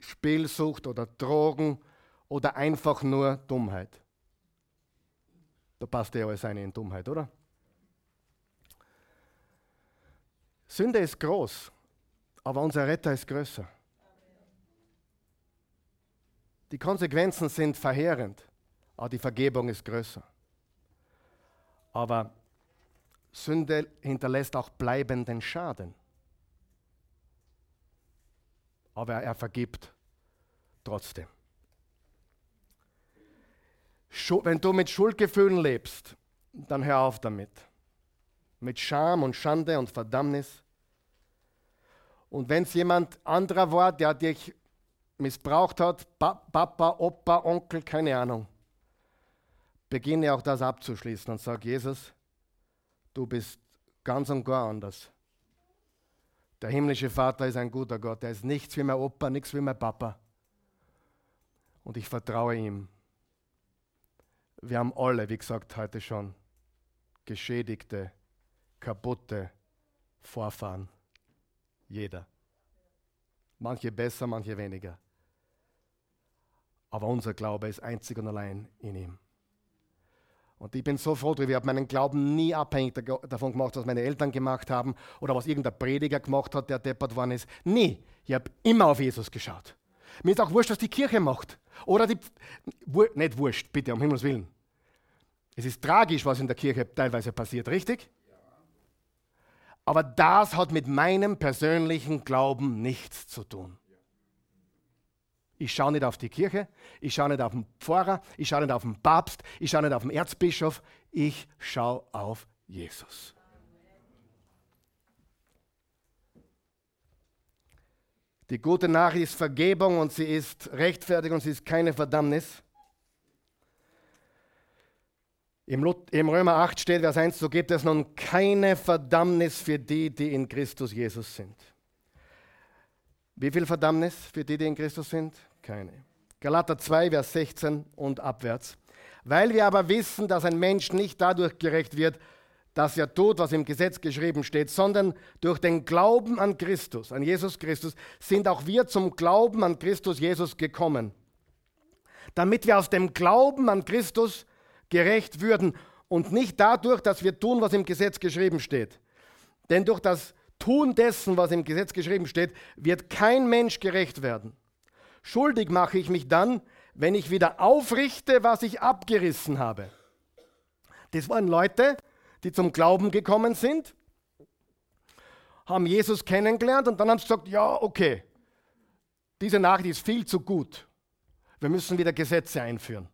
Spielsucht oder Drogen oder einfach nur Dummheit. Da passt ja alles eine in Dummheit, oder? Sünde ist groß, aber unser Retter ist größer. Die Konsequenzen sind verheerend, aber die Vergebung ist größer. Aber Sünde hinterlässt auch bleibenden Schaden. Aber er vergibt trotzdem. Wenn du mit Schuldgefühlen lebst, dann hör auf damit. Mit Scham und Schande und Verdammnis. Und wenn es jemand anderer war, der dich missbraucht hat, Papa, Opa, Onkel, keine Ahnung, beginne auch das abzuschließen und sag, Jesus, du bist ganz und gar anders. Der himmlische Vater ist ein guter Gott, er ist nichts wie mein Opa, nichts wie mein Papa. Und ich vertraue ihm. Wir haben alle, wie gesagt, heute schon geschädigte, kaputte Vorfahren. Jeder. Manche besser, manche weniger. Aber unser Glaube ist einzig und allein in ihm. Und ich bin so froh darüber, ich habe meinen Glauben nie abhängig davon gemacht, was meine Eltern gemacht haben oder was irgendein Prediger gemacht hat, der deppert worden ist. Nie. Ich habe immer auf Jesus geschaut. Mir ist auch wurscht, was die Kirche macht. Oder die, nicht wurscht, bitte, um Himmels Willen. Es ist tragisch, was in der Kirche teilweise passiert, richtig? Aber das hat mit meinem persönlichen Glauben nichts zu tun. Ich schaue nicht auf die Kirche, ich schaue nicht auf den Pfarrer, ich schaue nicht auf den Papst, ich schaue nicht auf den Erzbischof, ich schaue auf Jesus. Die gute Nachricht ist Vergebung und sie ist Rechtfertigung und sie ist keine Verdammnis. Im, Römer 8 steht, Vers 1, so gibt es nun keine Verdammnis für die, die in Christus Jesus sind. Wie viel Verdammnis für die, die in Christus sind? keine. Galater 2, Vers 16 und abwärts. Weil wir aber wissen, dass ein Mensch nicht dadurch gerecht wird, dass er tut, was im Gesetz geschrieben steht, sondern durch den Glauben an Christus, an Jesus Christus, sind auch wir zum Glauben an Christus Jesus gekommen. Damit wir aus dem Glauben an Christus gerecht würden und nicht dadurch, dass wir tun, was im Gesetz geschrieben steht. Denn durch das Tun dessen, was im Gesetz geschrieben steht, wird kein Mensch gerecht werden. Schuldig mache ich mich dann, wenn ich wieder aufrichte, was ich abgerissen habe. Das waren Leute, die zum Glauben gekommen sind, haben Jesus kennengelernt und dann haben sie gesagt, ja, okay, diese Nachricht ist viel zu gut. Wir müssen wieder Gesetze einführen.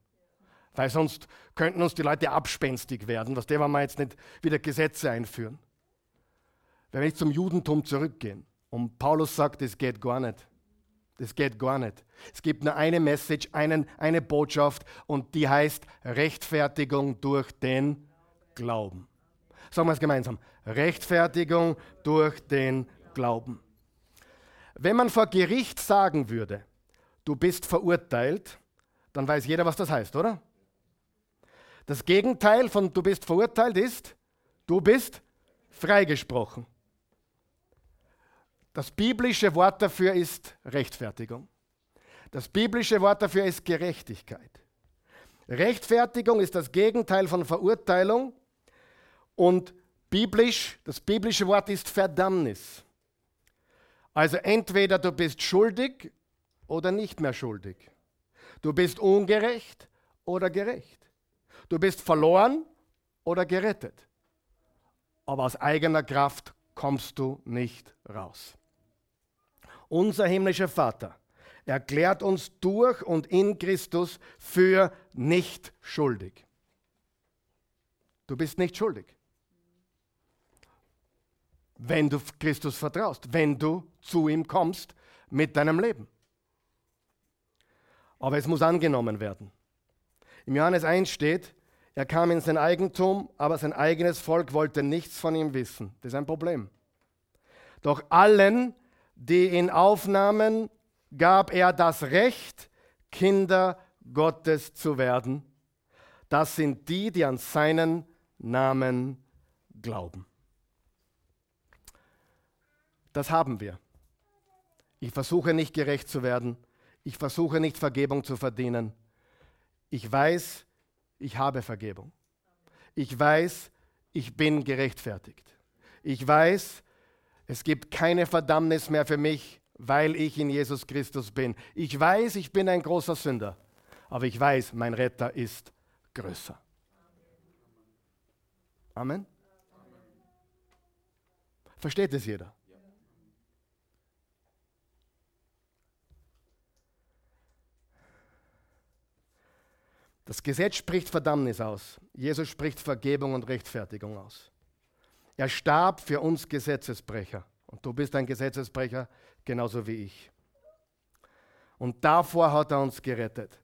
Weil sonst könnten uns die Leute abspenstig werden. Was der, wenn wir jetzt nicht wieder Gesetze einführen. Wenn wir nicht zum Judentum zurückgehen. Und Paulus sagt, es geht gar nicht. Das geht gar nicht. Es gibt nur eine Message, einen, eine Botschaft und die heißt Rechtfertigung durch den Glauben. Sagen wir es gemeinsam. Rechtfertigung durch den Glauben. Wenn man vor Gericht sagen würde, du bist verurteilt, dann weiß jeder, was das heißt, oder? Das Gegenteil von du bist verurteilt ist, du bist freigesprochen. Das biblische Wort dafür ist Rechtfertigung. Das biblische Wort dafür ist Gerechtigkeit. Rechtfertigung ist das Gegenteil von Verurteilung und biblisch, das biblische Wort ist Verdammnis. Also entweder du bist schuldig oder nicht mehr schuldig. Du bist ungerecht oder gerecht. Du bist verloren oder gerettet. Aber aus eigener Kraft kommst du nicht raus. Unser himmlischer Vater erklärt uns durch und in Christus für nicht schuldig. Du bist nicht schuldig. Wenn du Christus vertraust, wenn du zu ihm kommst mit deinem Leben. Aber es muss angenommen werden. Im Johannes 1 steht, er kam in sein Eigentum, aber sein eigenes Volk wollte nichts von ihm wissen. Das ist ein Problem. Doch allen, die ihn aufnahmen, gab er das Recht, Kinder Gottes zu werden. Das sind die, die an seinen Namen glauben. Das haben wir. Ich versuche nicht gerecht zu werden. Ich versuche nicht Vergebung zu verdienen. Ich weiß, ich habe Vergebung. Ich weiß, ich bin gerechtfertigt. Ich weiß, es gibt keine Verdammnis mehr für mich, weil ich in Jesus Christus bin. Ich weiß, ich bin ein großer Sünder, aber ich weiß, mein Retter ist größer. Amen. Versteht es jeder? Das Gesetz spricht Verdammnis aus. Jesus spricht Vergebung und Rechtfertigung aus. Er starb für uns Gesetzesbrecher. Und du bist ein Gesetzesbrecher, genauso wie ich. Und davor hat er uns gerettet.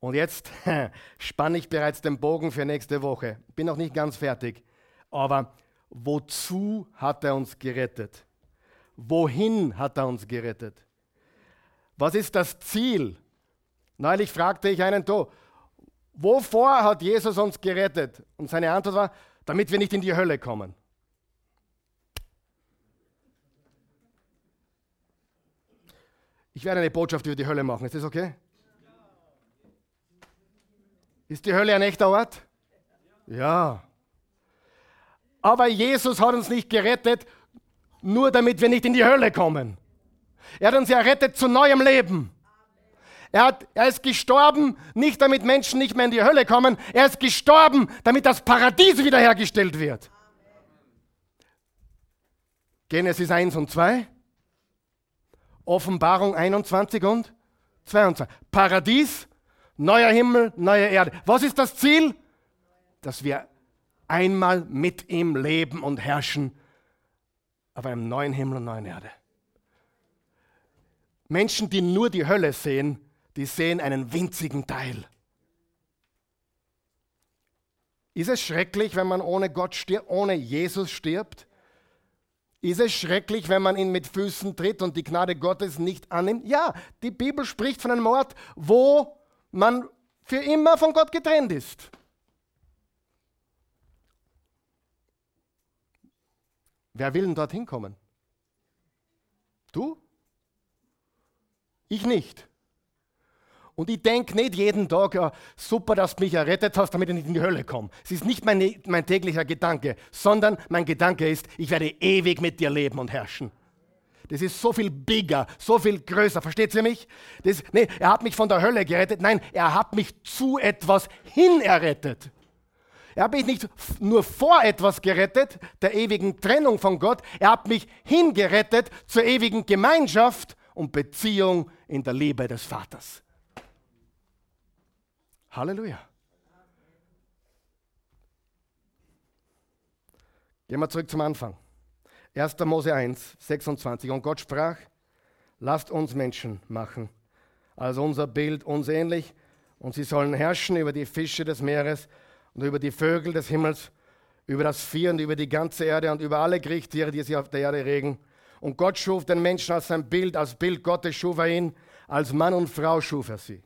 Und jetzt spanne ich bereits den Bogen für nächste Woche. Bin noch nicht ganz fertig. Aber wozu hat er uns gerettet? Wohin hat er uns gerettet? Was ist das Ziel? Neulich fragte ich einen, du, wovor hat Jesus uns gerettet? Und seine Antwort war, damit wir nicht in die Hölle kommen. Ich werde eine Botschaft über die Hölle machen. Ist das okay? Ist die Hölle ein echter Ort? Ja. Aber Jesus hat uns nicht gerettet, nur damit wir nicht in die Hölle kommen. Er hat uns errettet zu neuem Leben. Er, hat, er ist gestorben, nicht damit Menschen nicht mehr in die Hölle kommen. Er ist gestorben, damit das Paradies wiederhergestellt wird. Genesis 1 und 2. Offenbarung 21 und 22. Paradies, neuer Himmel, neue Erde. Was ist das Ziel? Dass wir einmal mit ihm leben und herrschen auf einem neuen Himmel und neuen Erde. Menschen, die nur die Hölle sehen, die sehen einen winzigen Teil. Ist es schrecklich, wenn man ohne Gott stirbt, ohne Jesus stirbt? Ist es schrecklich, wenn man ihn mit Füßen tritt und die Gnade Gottes nicht annimmt? Ja, die Bibel spricht von einem Ort, wo man für immer von Gott getrennt ist. Wer will denn dorthin kommen? Du? Ich nicht. Und ich denke nicht jeden Tag, ja, super, dass du mich errettet hast, damit ich nicht in die Hölle komme. Es ist nicht mein, mein täglicher Gedanke, sondern mein Gedanke ist, ich werde ewig mit dir leben und herrschen. Das ist so viel bigger, so viel größer. Versteht ihr mich? Das, nee, er hat mich von der Hölle gerettet. Nein, er hat mich zu etwas hin errettet. Er hat mich nicht nur vor etwas gerettet, der ewigen Trennung von Gott. Er hat mich hingerettet zur ewigen Gemeinschaft und Beziehung in der Liebe des Vaters. Halleluja. Gehen wir zurück zum Anfang. 1. Mose 1, 26. Und Gott sprach, lasst uns Menschen machen, also unser Bild uns ähnlich, und sie sollen herrschen über die Fische des Meeres und über die Vögel des Himmels, über das Vieh und über die ganze Erde und über alle Kriechtiere, die sich auf der Erde regen. Und Gott schuf den Menschen als sein Bild, als Bild Gottes schuf er ihn, als Mann und Frau schuf er sie.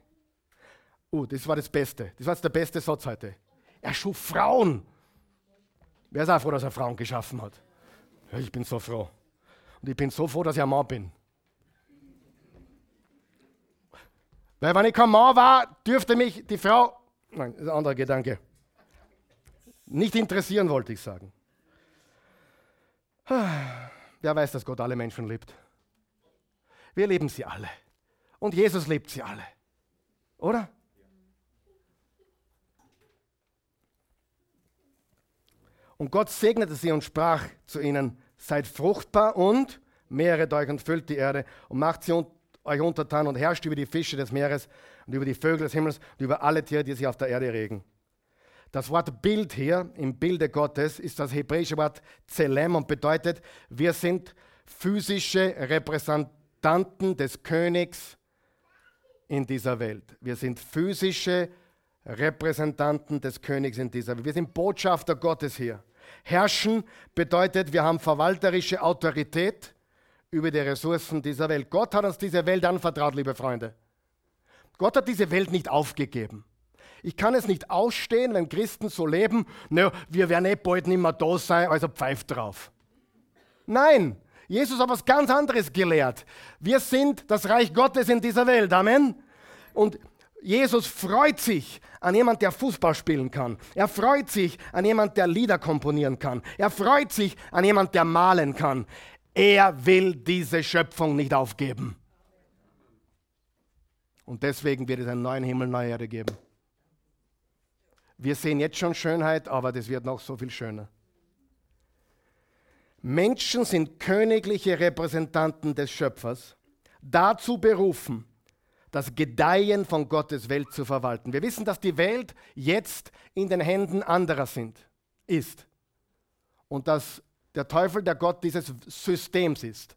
Uh, das war das Beste. Das war jetzt der beste Satz heute. Er schuf Frauen. Wer ist auch froh, dass er Frauen geschaffen hat? Ich bin so froh. Und ich bin so froh, dass ich ein Mann bin. Weil wenn ich kein Mann war, dürfte mich die Frau, nein, das ist ein anderer Gedanke, nicht interessieren, wollte ich sagen. Wer weiß, dass Gott alle Menschen liebt? Wir lieben sie alle. Und Jesus liebt sie alle. Oder? Und Gott segnete sie und sprach zu ihnen, seid fruchtbar und mehret euch und füllt die Erde und macht sie euch untertan und herrscht über die Fische des Meeres und über die Vögel des Himmels und über alle Tiere, die sich auf der Erde regen. Das Wort Bild hier im Bilde Gottes ist das hebräische Wort Zelem und bedeutet, wir sind physische Repräsentanten des Königs in dieser Welt. Wir sind physische Repräsentanten des Königs in dieser Welt. Wir sind Botschafter Gottes hier. Herrschen bedeutet, wir haben verwalterische Autorität über die Ressourcen dieser Welt. Gott hat uns diese Welt anvertraut, liebe Freunde. Gott hat diese Welt nicht aufgegeben. Ich kann es nicht ausstehen, wenn Christen so leben, naja, wir werden eh bald nicht mehr da sein, also pfeift drauf. Nein, Jesus hat was ganz anderes gelehrt. Wir sind das Reich Gottes in dieser Welt. Amen. Und Jesus freut sich an jemand, der Fußball spielen kann. Er freut sich an jemand, der Lieder komponieren kann. Er freut sich an jemand, der malen kann. Er will diese Schöpfung nicht aufgeben. Und deswegen wird es einen neuen Himmel, neue Erde geben. Wir sehen jetzt schon Schönheit, aber das wird noch so viel schöner. Menschen sind königliche Repräsentanten des Schöpfers, dazu berufen, das Gedeihen von Gottes Welt zu verwalten. Wir wissen, dass die Welt jetzt in den Händen anderer sind, ist. Und dass der Teufel der Gott dieses Systems ist.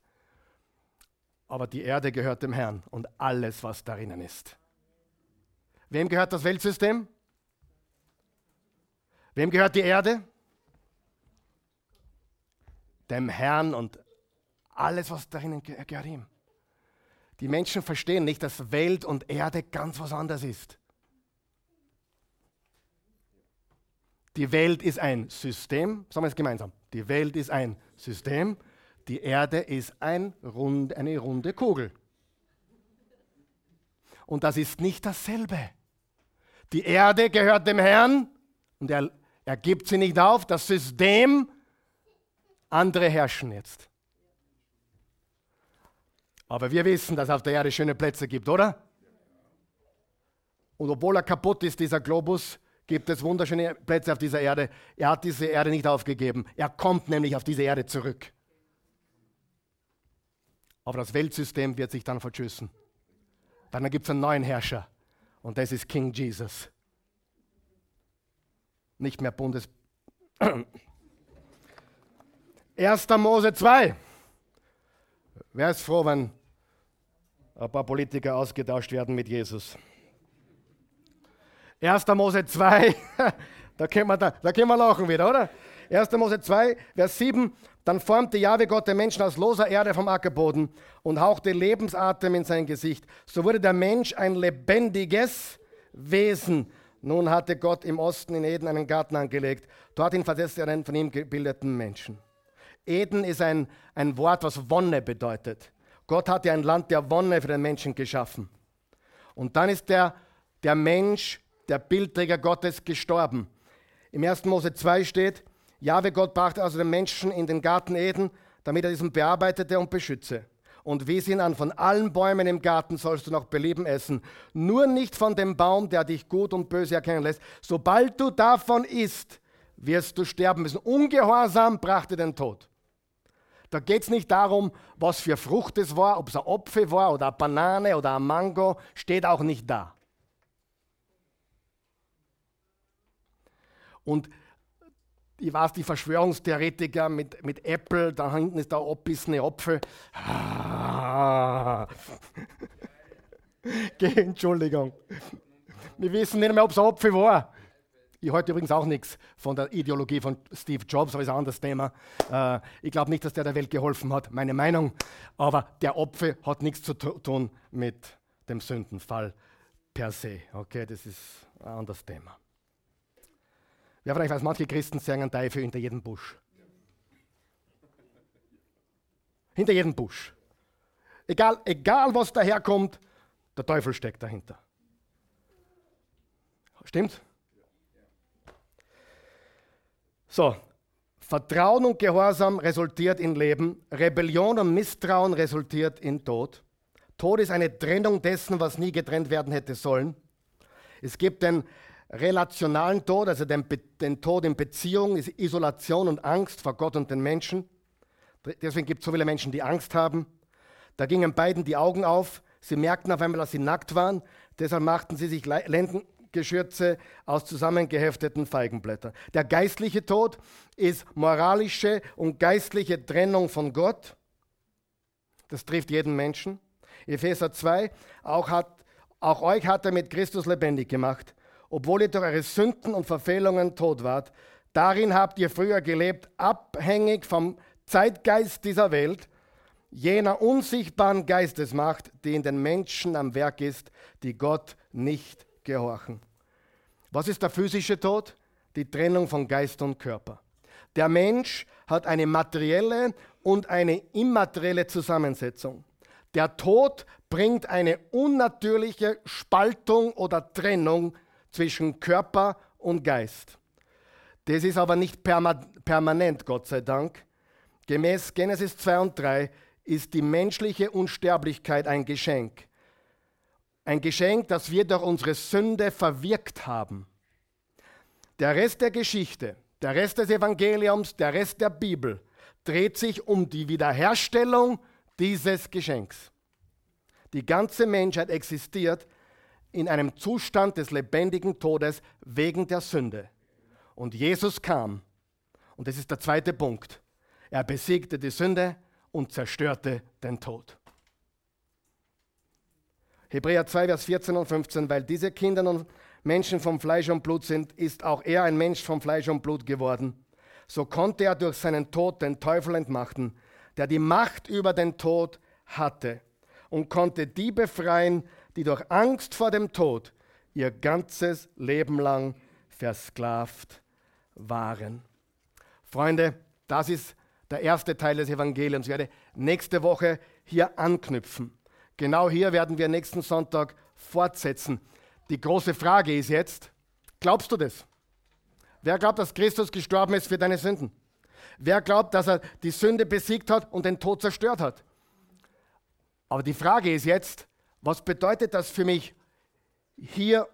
Aber die Erde gehört dem Herrn und alles, was darin ist. Wem gehört das Weltsystem? Wem gehört die Erde? Dem Herrn und alles, was darin gehört ihm. Die Menschen verstehen nicht, dass Welt und Erde ganz was anderes ist. Die Welt ist ein System, sagen wir es gemeinsam. Die Welt ist ein System, die Erde ist ein rund, eine runde Kugel. Und das ist nicht dasselbe. Die Erde gehört dem Herrn und er er gibt sie nicht auf. Das System, andere herrschen jetzt. Aber wir wissen, dass es auf der Erde schöne Plätze gibt, oder? Und obwohl er kaputt ist, dieser Globus, gibt es wunderschöne Plätze auf dieser Erde. Er hat diese Erde nicht aufgegeben. Er kommt nämlich auf diese Erde zurück. Aber das Weltsystem wird sich dann verschüssen. Dann gibt es einen neuen Herrscher. Und das ist King Jesus nicht mehr Bundes. 1. Mose 2. Wer ist froh, wenn ein paar Politiker ausgetauscht werden mit Jesus? 1. Mose 2, da können, wir, da, da können wir lachen wieder, oder? 1. Mose 2, Vers 7. Dann formte Jahwe Gott den Menschen aus loser Erde vom Ackerboden und hauchte Lebensatem in sein Gesicht. So wurde der Mensch ein lebendiges Wesen. Nun hatte Gott im Osten in Eden einen Garten angelegt. Dorthin versetzte er einen von ihm gebildeten Menschen. Eden ist ein, ein Wort, was Wonne bedeutet. Gott hatte ein Land der Wonne für den Menschen geschaffen. Und dann ist der, der Mensch, der Bildträger Gottes, gestorben. Im 1. Mose 2 steht, Jahwe Gott brachte also den Menschen in den Garten Eden, damit er diesen bearbeitete und beschütze und wies ihn an, von allen Bäumen im Garten sollst du noch belieben essen, nur nicht von dem Baum, der dich gut und böse erkennen lässt. Sobald du davon isst, wirst du sterben müssen. Ungehorsam brachte den Tod. Da geht es nicht darum, was für Frucht es war, ob es ein Apfel war oder eine Banane oder ein Mango, steht auch nicht da. Und ich weiß, die Verschwörungstheoretiker mit, mit Apple, da hinten ist der abbissene Apfel. Entschuldigung. Wir wissen nicht mehr, ob es ein Apfel war. Ich halte übrigens auch nichts von der Ideologie von Steve Jobs, aber ist ein anderes Thema. Äh, ich glaube nicht, dass der der Welt geholfen hat, meine Meinung. Aber der Apfel hat nichts zu tun mit dem Sündenfall per se. Okay, das ist ein anderes Thema. Ja, vielleicht weiß, manche Christen sagen einen Teufel hinter jedem Busch. Hinter jedem Busch. Egal, egal was daherkommt, der Teufel steckt dahinter. Stimmt? So, Vertrauen und Gehorsam resultiert in Leben, Rebellion und Misstrauen resultiert in Tod. Tod ist eine Trennung dessen, was nie getrennt werden hätte sollen. Es gibt den relationalen Tod, also den, den Tod in Beziehung, ist Isolation und Angst vor Gott und den Menschen. Deswegen gibt es so viele Menschen, die Angst haben. Da gingen beiden die Augen auf. Sie merkten auf einmal, dass sie nackt waren. Deshalb machten sie sich Lendengeschürze aus zusammengehefteten Feigenblättern. Der geistliche Tod ist moralische und geistliche Trennung von Gott. Das trifft jeden Menschen. Epheser 2, auch, hat, auch euch hat er mit Christus lebendig gemacht obwohl ihr durch eure Sünden und Verfehlungen tot wart. Darin habt ihr früher gelebt, abhängig vom Zeitgeist dieser Welt, jener unsichtbaren Geistesmacht, die in den Menschen am Werk ist, die Gott nicht gehorchen. Was ist der physische Tod? Die Trennung von Geist und Körper. Der Mensch hat eine materielle und eine immaterielle Zusammensetzung. Der Tod bringt eine unnatürliche Spaltung oder Trennung zwischen Körper und Geist. Das ist aber nicht permanent, Gott sei Dank. Gemäß Genesis 2 und 3 ist die menschliche Unsterblichkeit ein Geschenk. Ein Geschenk, das wir durch unsere Sünde verwirkt haben. Der Rest der Geschichte, der Rest des Evangeliums, der Rest der Bibel dreht sich um die Wiederherstellung dieses Geschenks. Die ganze Menschheit existiert in einem Zustand des lebendigen Todes wegen der Sünde. Und Jesus kam, und das ist der zweite Punkt, er besiegte die Sünde und zerstörte den Tod. Hebräer 2, Vers 14 und 15, weil diese Kinder und Menschen vom Fleisch und Blut sind, ist auch er ein Mensch vom Fleisch und Blut geworden. So konnte er durch seinen Tod den Teufel entmachten, der die Macht über den Tod hatte und konnte die befreien, die durch Angst vor dem Tod ihr ganzes Leben lang versklavt waren. Freunde, das ist der erste Teil des Evangeliums. Ich werde nächste Woche hier anknüpfen. Genau hier werden wir nächsten Sonntag fortsetzen. Die große Frage ist jetzt, glaubst du das? Wer glaubt, dass Christus gestorben ist für deine Sünden? Wer glaubt, dass er die Sünde besiegt hat und den Tod zerstört hat? Aber die Frage ist jetzt, was bedeutet das für mich hier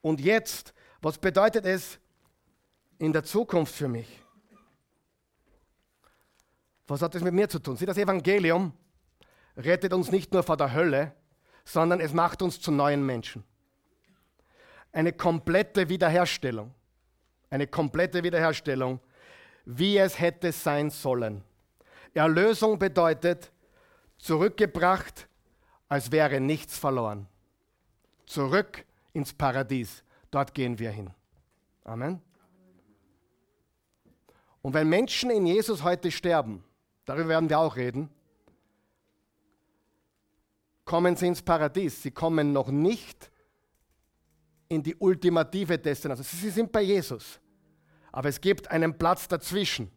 und jetzt? Was bedeutet es in der Zukunft für mich? Was hat das mit mir zu tun? Sieh, das Evangelium rettet uns nicht nur vor der Hölle, sondern es macht uns zu neuen Menschen. Eine komplette Wiederherstellung. Eine komplette Wiederherstellung, wie es hätte sein sollen. Erlösung bedeutet zurückgebracht als wäre nichts verloren. Zurück ins Paradies. Dort gehen wir hin. Amen. Und wenn Menschen in Jesus heute sterben, darüber werden wir auch reden, kommen sie ins Paradies. Sie kommen noch nicht in die ultimative Destination. Sie sind bei Jesus. Aber es gibt einen Platz dazwischen.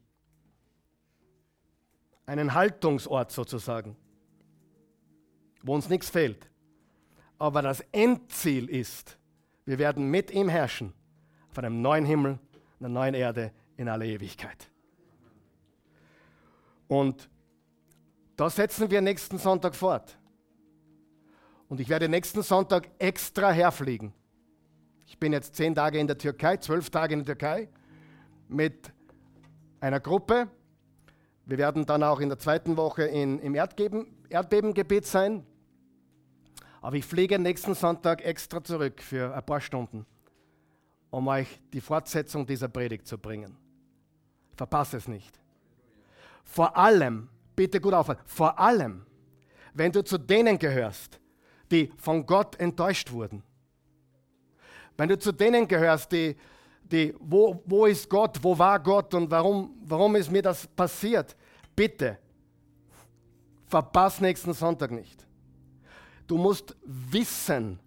Einen Haltungsort sozusagen wo uns nichts fehlt. Aber das Endziel ist, wir werden mit ihm herrschen auf einem neuen Himmel, einer neuen Erde in aller Ewigkeit. Und da setzen wir nächsten Sonntag fort. Und ich werde nächsten Sonntag extra herfliegen. Ich bin jetzt zehn Tage in der Türkei, zwölf Tage in der Türkei mit einer Gruppe. Wir werden dann auch in der zweiten Woche in, im Erdbeben, Erdbebengebiet sein. Aber ich fliege nächsten Sonntag extra zurück für ein paar Stunden, um euch die Fortsetzung dieser Predigt zu bringen. Verpasse es nicht. Vor allem, bitte gut aufhören, vor allem, wenn du zu denen gehörst, die von Gott enttäuscht wurden. Wenn du zu denen gehörst, die, die wo, wo ist Gott, wo war Gott und warum, warum ist mir das passiert, bitte, verpass nächsten Sonntag nicht. Du musst wissen,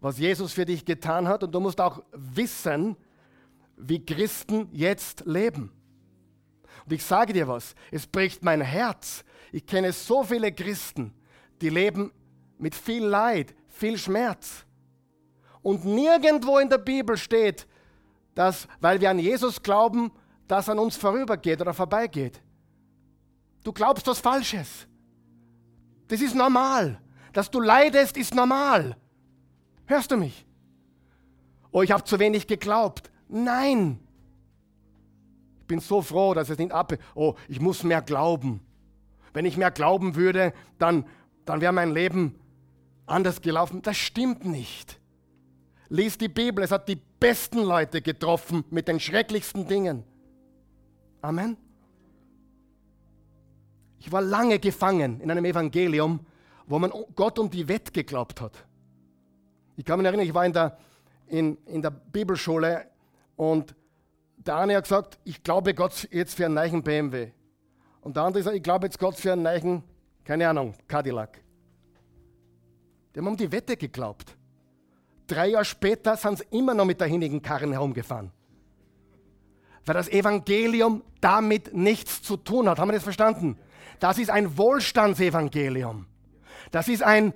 was Jesus für dich getan hat und du musst auch wissen, wie Christen jetzt leben. Und ich sage dir was, es bricht mein Herz. Ich kenne so viele Christen, die leben mit viel Leid, viel Schmerz. Und nirgendwo in der Bibel steht, dass, weil wir an Jesus glauben, das an uns vorübergeht oder vorbeigeht. Du glaubst was Falsches. Das ist normal. Dass du leidest, ist normal. Hörst du mich? Oh, ich habe zu wenig geglaubt. Nein. Ich bin so froh, dass es nicht ab. Oh, ich muss mehr glauben. Wenn ich mehr glauben würde, dann, dann wäre mein Leben anders gelaufen. Das stimmt nicht. Lies die Bibel, es hat die besten Leute getroffen mit den schrecklichsten Dingen. Amen. Ich war lange gefangen in einem Evangelium, wo man Gott um die Wette geglaubt hat. Ich kann mich erinnern, ich war in der, in, in der Bibelschule und der eine hat gesagt, ich glaube Gott jetzt für einen neuen BMW. Und der andere sagt, ich glaube jetzt Gott für einen neuen, keine Ahnung, Cadillac. Die haben um die Wette geglaubt. Drei Jahre später sind sie immer noch mit der hinnigen Karren herumgefahren. Weil das Evangelium damit nichts zu tun hat. Haben wir das verstanden? Das ist ein Wohlstandsevangelium. Das ist ein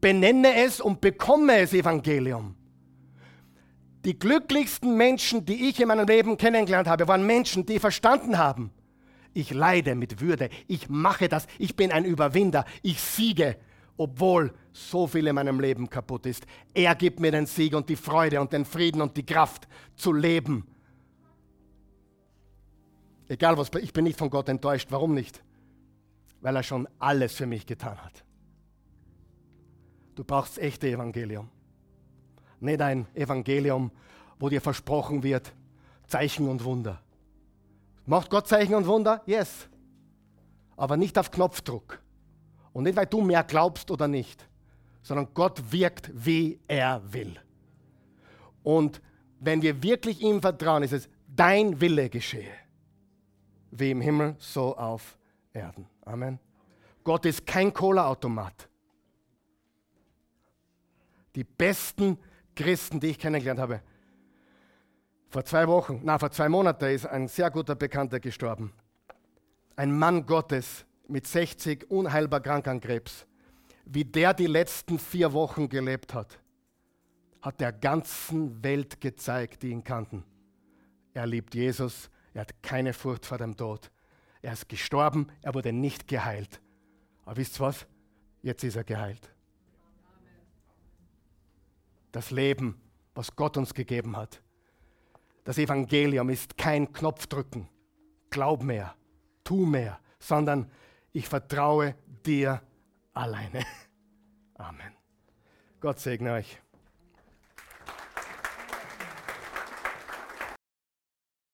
benenne es und bekomme es Evangelium. Die glücklichsten Menschen, die ich in meinem Leben kennengelernt habe, waren Menschen, die verstanden haben, ich leide mit Würde, ich mache das, ich bin ein Überwinder, ich siege, obwohl so viel in meinem Leben kaputt ist. Er gibt mir den Sieg und die Freude und den Frieden und die Kraft zu leben. Egal was, ich bin nicht von Gott enttäuscht. Warum nicht? Weil er schon alles für mich getan hat. Du brauchst echte Evangelium. Nicht ein Evangelium, wo dir versprochen wird, Zeichen und Wunder. Macht Gott Zeichen und Wunder? Yes. Aber nicht auf Knopfdruck. Und nicht, weil du mehr glaubst oder nicht, sondern Gott wirkt, wie er will. Und wenn wir wirklich ihm vertrauen, ist es, dein Wille geschehe. Wie im Himmel, so auf Erden. Amen. Gott ist kein Cola-Automat. Die besten Christen, die ich kennengelernt habe, vor zwei Wochen, na, vor zwei Monaten ist ein sehr guter Bekannter gestorben. Ein Mann Gottes mit 60 unheilbar krank an Krebs. Wie der die letzten vier Wochen gelebt hat, hat der ganzen Welt gezeigt, die ihn kannten. Er liebt Jesus, er hat keine Furcht vor dem Tod. Er ist gestorben, er wurde nicht geheilt. Aber wisst ihr was? Jetzt ist er geheilt. Das Leben, was Gott uns gegeben hat, das Evangelium ist kein Knopfdrücken, glaub mehr, tu mehr, sondern ich vertraue dir alleine. Amen. Gott segne euch.